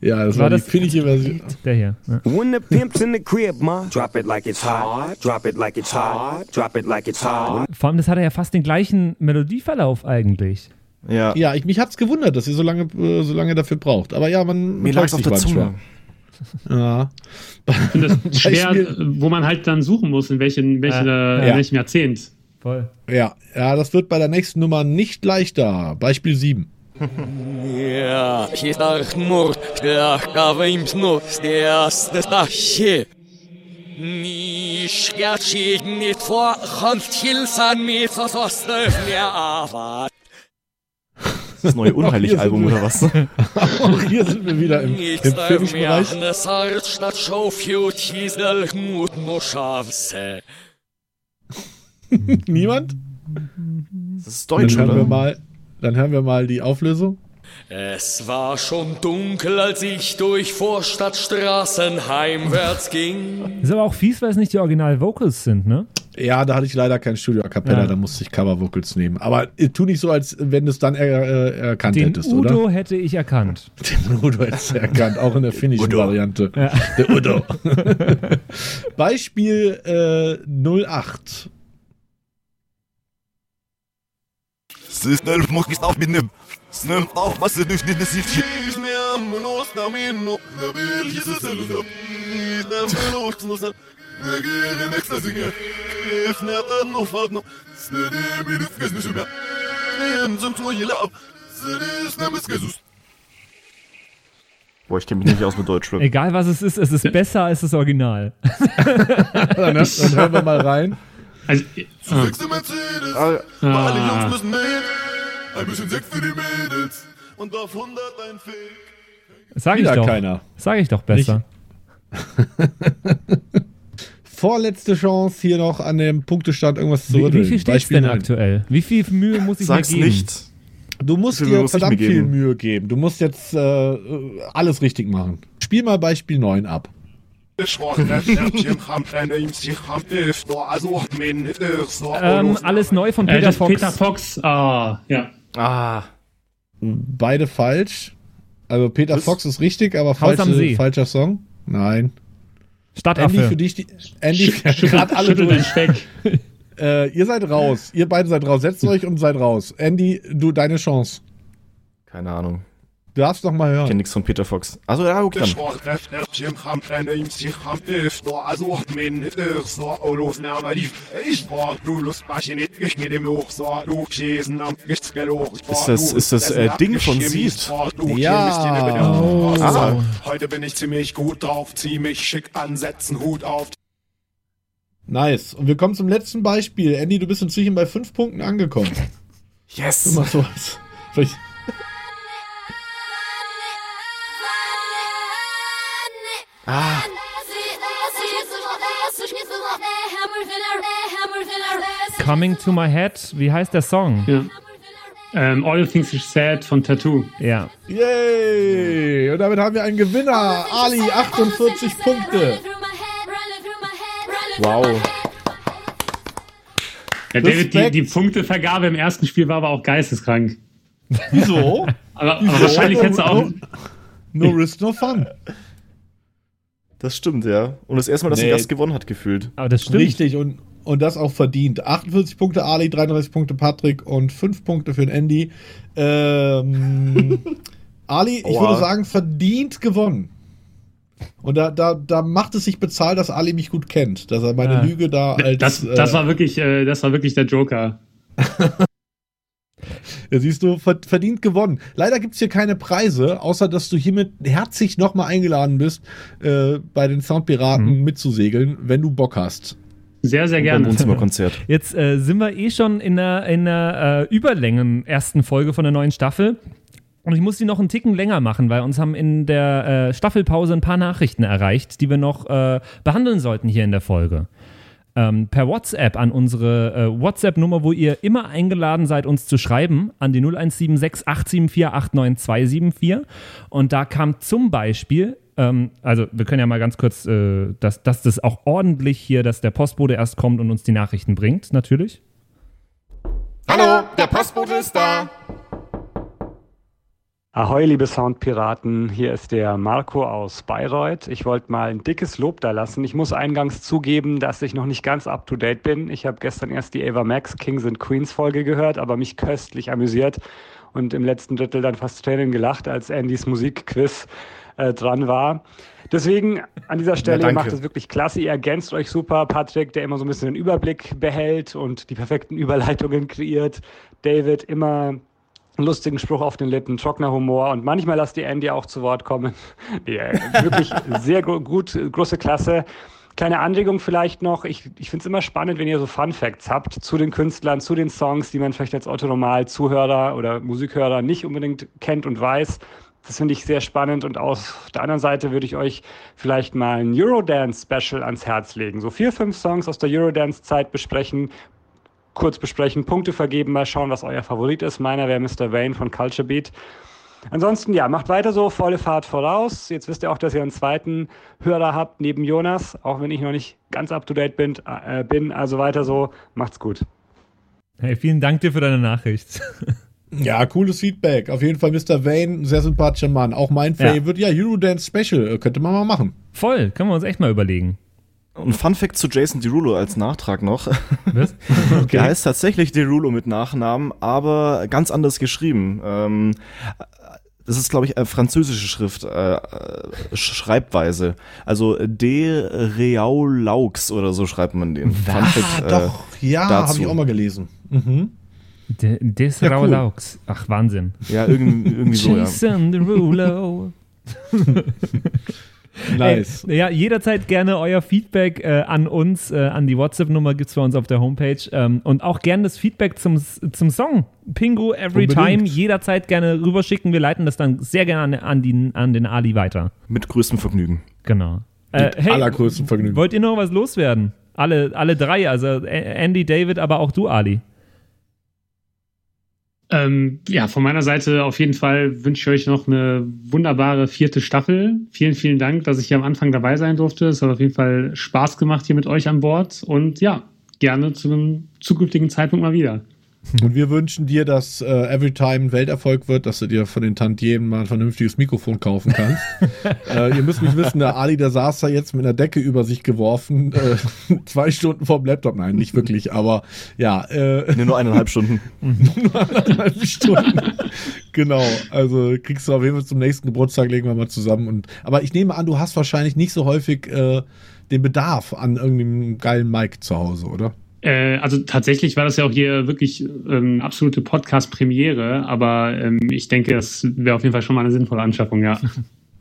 Ja, das War war, das- die finnische Version. Der hier. Ja. When the pimp's in the crib, ma, drop it like it's hot. Drop it like it's hot. Drop it like it's hot. Vor allem, das hatte ja fast den gleichen Melodieverlauf eigentlich. Ja. Ja, ich, mich hat's gewundert, dass ihr so lange, äh, so lange dafür braucht. Aber ja, man Mir lag's auf der Zunge. Ja. Ich finde das [LAUGHS] schwer, Beispiel- wo man halt dann suchen muss, in, welchen, welchen, äh, Ja. in welchem Jahrzehnt. Voll. Ja, ja, das wird bei der nächsten Nummer nicht leichter. Beispiel 7. Ja, ist. Nicht vor, kommt Hilsan mit, so sollst du mir aber. Das neue [LAUGHS] Unheilig-Album oder was? [LAUGHS] Auch hier sind wir wieder im, im sag finnischen mir, Bereich. das Arzt statt Schaufjut, Hiesel, Mut, Moschavse. [LAUGHS] Niemand? Das ist Dann Deutsch, hören, wir oder? mal, dann hören wir mal die Auflösung. Es war schon dunkel, als ich durch Vorstadtstraßen heimwärts ging. Ist aber auch fies, weil es nicht die Original-Vocals sind, ne? Ja, da hatte ich leider kein Studio a cappella, Ja. da musste ich Cover-Vocals nehmen. Aber äh, tu nicht so, als wenn du es dann er, äh, erkannt Den hättest, Udo oder? hätte ich erkannt. [LAUGHS] Den Udo hättest du erkannt, auch in der [LAUGHS] finnischen Variante. Ja. Der Udo. [LAUGHS] Beispiel äh, 08. Snell muss ich auf mitnehmen. Snell auf, was du nicht nicht nicht. Boah, ich kenne mich nicht aus mit Deutschrap. Egal was es ist, es ist besser als das Original. [LAUGHS] dann, dann hören wir mal rein. Also, ah, Ah, Alle Ah. Jungs müssen mit. Ein bisschen Sekt für die Mädels. Und auf 100 ein Fick. Sag ich Wieder doch. keiner. Sag ich doch besser. Vorletzte Chance, hier noch an dem Punktestand irgendwas zu Wie, rütteln. wie viel steht's Beispiel denn aktuell? Wie viel Mühe muss ich sag's mir geben? nicht. Du musst Wie viel dir muss verdammt viel? Mühe geben. Du musst jetzt äh, alles richtig machen. Spiel mal Beispiel 9 ab. Ähm, alles neu von äh, Peter das Fox. Peter Fox, ah, ja. Ah, Beide falsch. Also Peter Was? Fox ist richtig, aber falsche, falscher Song. Nein. Andy, Stadtaffe. für dich, die, Andy, gerade [LAUGHS] alle schüttel den durch. [LAUGHS] Äh, ihr seid raus. Ihr beide seid raus. Setzt [LAUGHS] euch und seid raus. Andy, du, deine Chance. keine Ahnung. Du darfst noch mal Ich hören. kenne nichts von Peter Fox. Also ja, dann. Ist das- ist das, äh, Ding von Seed? Ja. Oh. Ah. Heute bin ich ziemlich gut drauf, zieh mich schick an, setzen Hut auf. Nice. Und wir kommen zum letzten Beispiel. Andy, du bist inzwischen bei fünf Punkten angekommen. Yes. Immer so was. Vielleicht- Ah, Coming to my head. Wie heißt der Song? Ja. Ähm, All Things Is Said von Tattoo. Ja. Yay! Und damit haben wir einen Gewinner. Ali, 48 Punkte. wow. Ja, David, die, die Punktevergabe im ersten Spiel war aber auch geisteskrank. Wieso? Aber, aber wahrscheinlich hättest du auch. No risk, no fun. Das stimmt, ja. Und das erste Mal, dass Nee. ein Gast gewonnen hat, gefühlt. Aber das stimmt. Richtig. Und, und das auch verdient. 48 Punkte Ali, 33 Punkte Patrick und 5 Punkte für den Andy. Ähm, [LAUGHS] Ali, ich Aua. würde sagen, verdient gewonnen. Und da, da, da macht es sich bezahlt, dass Ali mich gut kennt. Dass er meine Ah. Lüge da als. Das, das, äh, war wirklich, äh, das war wirklich der Joker. [LAUGHS] Siehst du, ver- verdient gewonnen. Leider gibt es hier keine Preise, außer dass du hiermit herzlich nochmal eingeladen bist, äh, bei den Soundpiraten mitzusegeln, wenn du Bock hast. Sehr, sehr Beim gerne. Wohnzimmerkonzert. [LAUGHS] Jetzt äh, sind wir eh schon in der, in der äh, Überlängen ersten Folge von der neuen Staffel. Und ich muss die noch einen Ticken länger machen, weil uns haben in der äh, Staffelpause ein paar Nachrichten erreicht, die wir noch äh, behandeln sollten hier in der Folge. Ähm, per WhatsApp an unsere äh, WhatsApp-Nummer, wo ihr immer eingeladen seid, uns zu schreiben, an die 0176 874 89274. Und da kam zum Beispiel, ähm, also wir können ja mal ganz kurz, äh, dass, dass das auch ordentlich hier, dass der Postbote erst kommt und uns die Nachrichten bringt, natürlich. Hallo, der Postbote ist da. Ahoi, liebe Soundpiraten, hier ist der Marco aus Bayreuth. Ich wollte mal ein dickes Lob da lassen. Ich muss eingangs zugeben, dass ich noch nicht ganz up to date bin. Ich habe gestern erst die Ava Max Kings and Queens Folge gehört, aber mich köstlich amüsiert und im letzten Drittel dann fast Tränen gelacht, als Andys Musikquiz äh, dran war. Deswegen an dieser Stelle, danke. macht es wirklich klasse. Ihr ergänzt euch super. Patrick, der immer so ein bisschen den Überblick behält und die perfekten Überleitungen kreiert. David, immer lustigen Spruch auf den Lippen, trockener Humor und manchmal lasst die Andy auch zu Wort kommen. [LAUGHS] ja, wirklich sehr gu- gut, große Klasse. Kleine Anregung vielleicht noch. Ich, ich finde es immer spannend, wenn ihr so Fun Facts habt zu den Künstlern, zu den Songs, die man vielleicht als Autonormal-Zuhörer oder Musikhörer nicht unbedingt kennt und weiß. Das finde ich sehr spannend und auf der anderen Seite würde ich euch vielleicht mal ein Eurodance-Special ans Herz legen. So vier, fünf Songs aus der Eurodance-Zeit besprechen, kurz besprechen, Punkte vergeben, mal schauen, was euer Favorit ist. Meiner wäre Mr. Wayne von Culture Beat. Ansonsten, ja, macht weiter so, volle Fahrt voraus. Jetzt wisst ihr auch, dass ihr einen zweiten Hörer habt neben Jonas, auch wenn ich noch nicht ganz up to date bin. Äh, bin. Also weiter so, macht's gut. Hey, vielen Dank dir für deine Nachricht. [LAUGHS] Ja, cooles Feedback. Auf jeden Fall Mr. Vane, ein sehr sympathischer Mann. Auch mein Ja. Favorite. Ja, Eurodance Special. äh, Könnte man mal machen. Voll, können wir uns echt mal überlegen. Und Fun Fact zu Jason Derulo als Nachtrag noch. Was? [LAUGHS] Der heißt tatsächlich Derulo mit Nachnamen, aber ganz anders geschrieben. Ähm, das ist, glaube ich, eine französische Schrift, äh, äh, Schreibweise. Also De Reaulaux oder so schreibt man den. Fun Ah, Fact, äh, doch, ja, dazu. habe ich auch mal gelesen. Mhm. De, des Ja, cool. Raulaux. Ach, Wahnsinn. Ja, irgendwie, irgendwie so, ja. Jason Derulo. [LAUGHS] [LAUGHS] Nice. Ey, ja, jederzeit gerne euer Feedback äh, an uns, äh, an die WhatsApp-Nummer gibt es bei uns auf der Homepage. Ähm, und auch gerne das Feedback zum, zum Song. Pingu Every Unbedingt. Time, jederzeit gerne rüberschicken. Wir leiten das dann sehr gerne an, an, die, an den Ali weiter. Mit größtem Vergnügen. Genau. Äh, hey, Allergrößten Vergnügen. wollt ihr noch was loswerden? Alle, alle drei, also Andy, David, aber auch du, Ali. Ähm, ja, von meiner Seite auf jeden Fall wünsche ich euch noch eine wunderbare vierte Staffel. Vielen, vielen Dank, dass ich hier am Anfang dabei sein durfte. Es hat auf jeden Fall Spaß gemacht hier mit euch an Bord. Und ja, gerne zu einem zukünftigen Zeitpunkt mal wieder. Und wir wünschen dir, dass äh, Everytime ein Welterfolg wird, dass du dir von den Tantiemen mal ein vernünftiges Mikrofon kaufen kannst. [LAUGHS] äh, ihr müsst nicht wissen, der Ali, der saß da jetzt mit einer Decke über sich geworfen, äh, [LAUGHS] zwei Stunden vorm Laptop. Nein, nicht wirklich, aber ja, äh, Nee, [LAUGHS] nur eineinhalb Stunden. nur anderthalb Stunden. genau, also kriegst du auf jeden Fall zum nächsten Geburtstag, legen wir mal zusammen. Und, aber ich nehme an, du hast wahrscheinlich nicht so häufig äh, den Bedarf an irgendeinem geilen Mic zu Hause, oder? Äh, also tatsächlich war das ja auch hier wirklich ähm, absolute Podcast-Premiere, aber ähm, ich denke, das wäre auf jeden Fall schon mal eine sinnvolle Anschaffung, ja. [LAUGHS]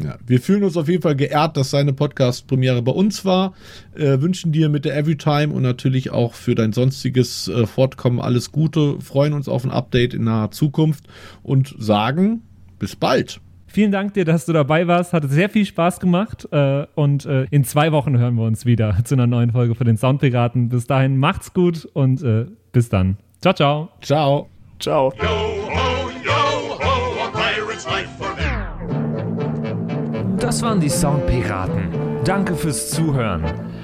Ja, wir fühlen uns auf jeden Fall geehrt, dass seine Podcast-Premiere bei uns war. Äh, wünschen dir mit der Everytime und natürlich auch für dein sonstiges äh, Fortkommen alles Gute. Freuen uns auf ein Update in naher Zukunft und sagen bis bald. Vielen Dank dir, dass du dabei warst. Hat sehr viel Spaß gemacht. Äh, und äh, in zwei Wochen hören wir uns wieder [LAUGHS] zu einer neuen Folge für den Soundpiraten. Bis dahin, macht's gut und äh, bis dann. Ciao, ciao. Ciao. Ciao. Yo ho, yo ho, a pirate's life for me. Das waren die Soundpiraten. Danke fürs Zuhören.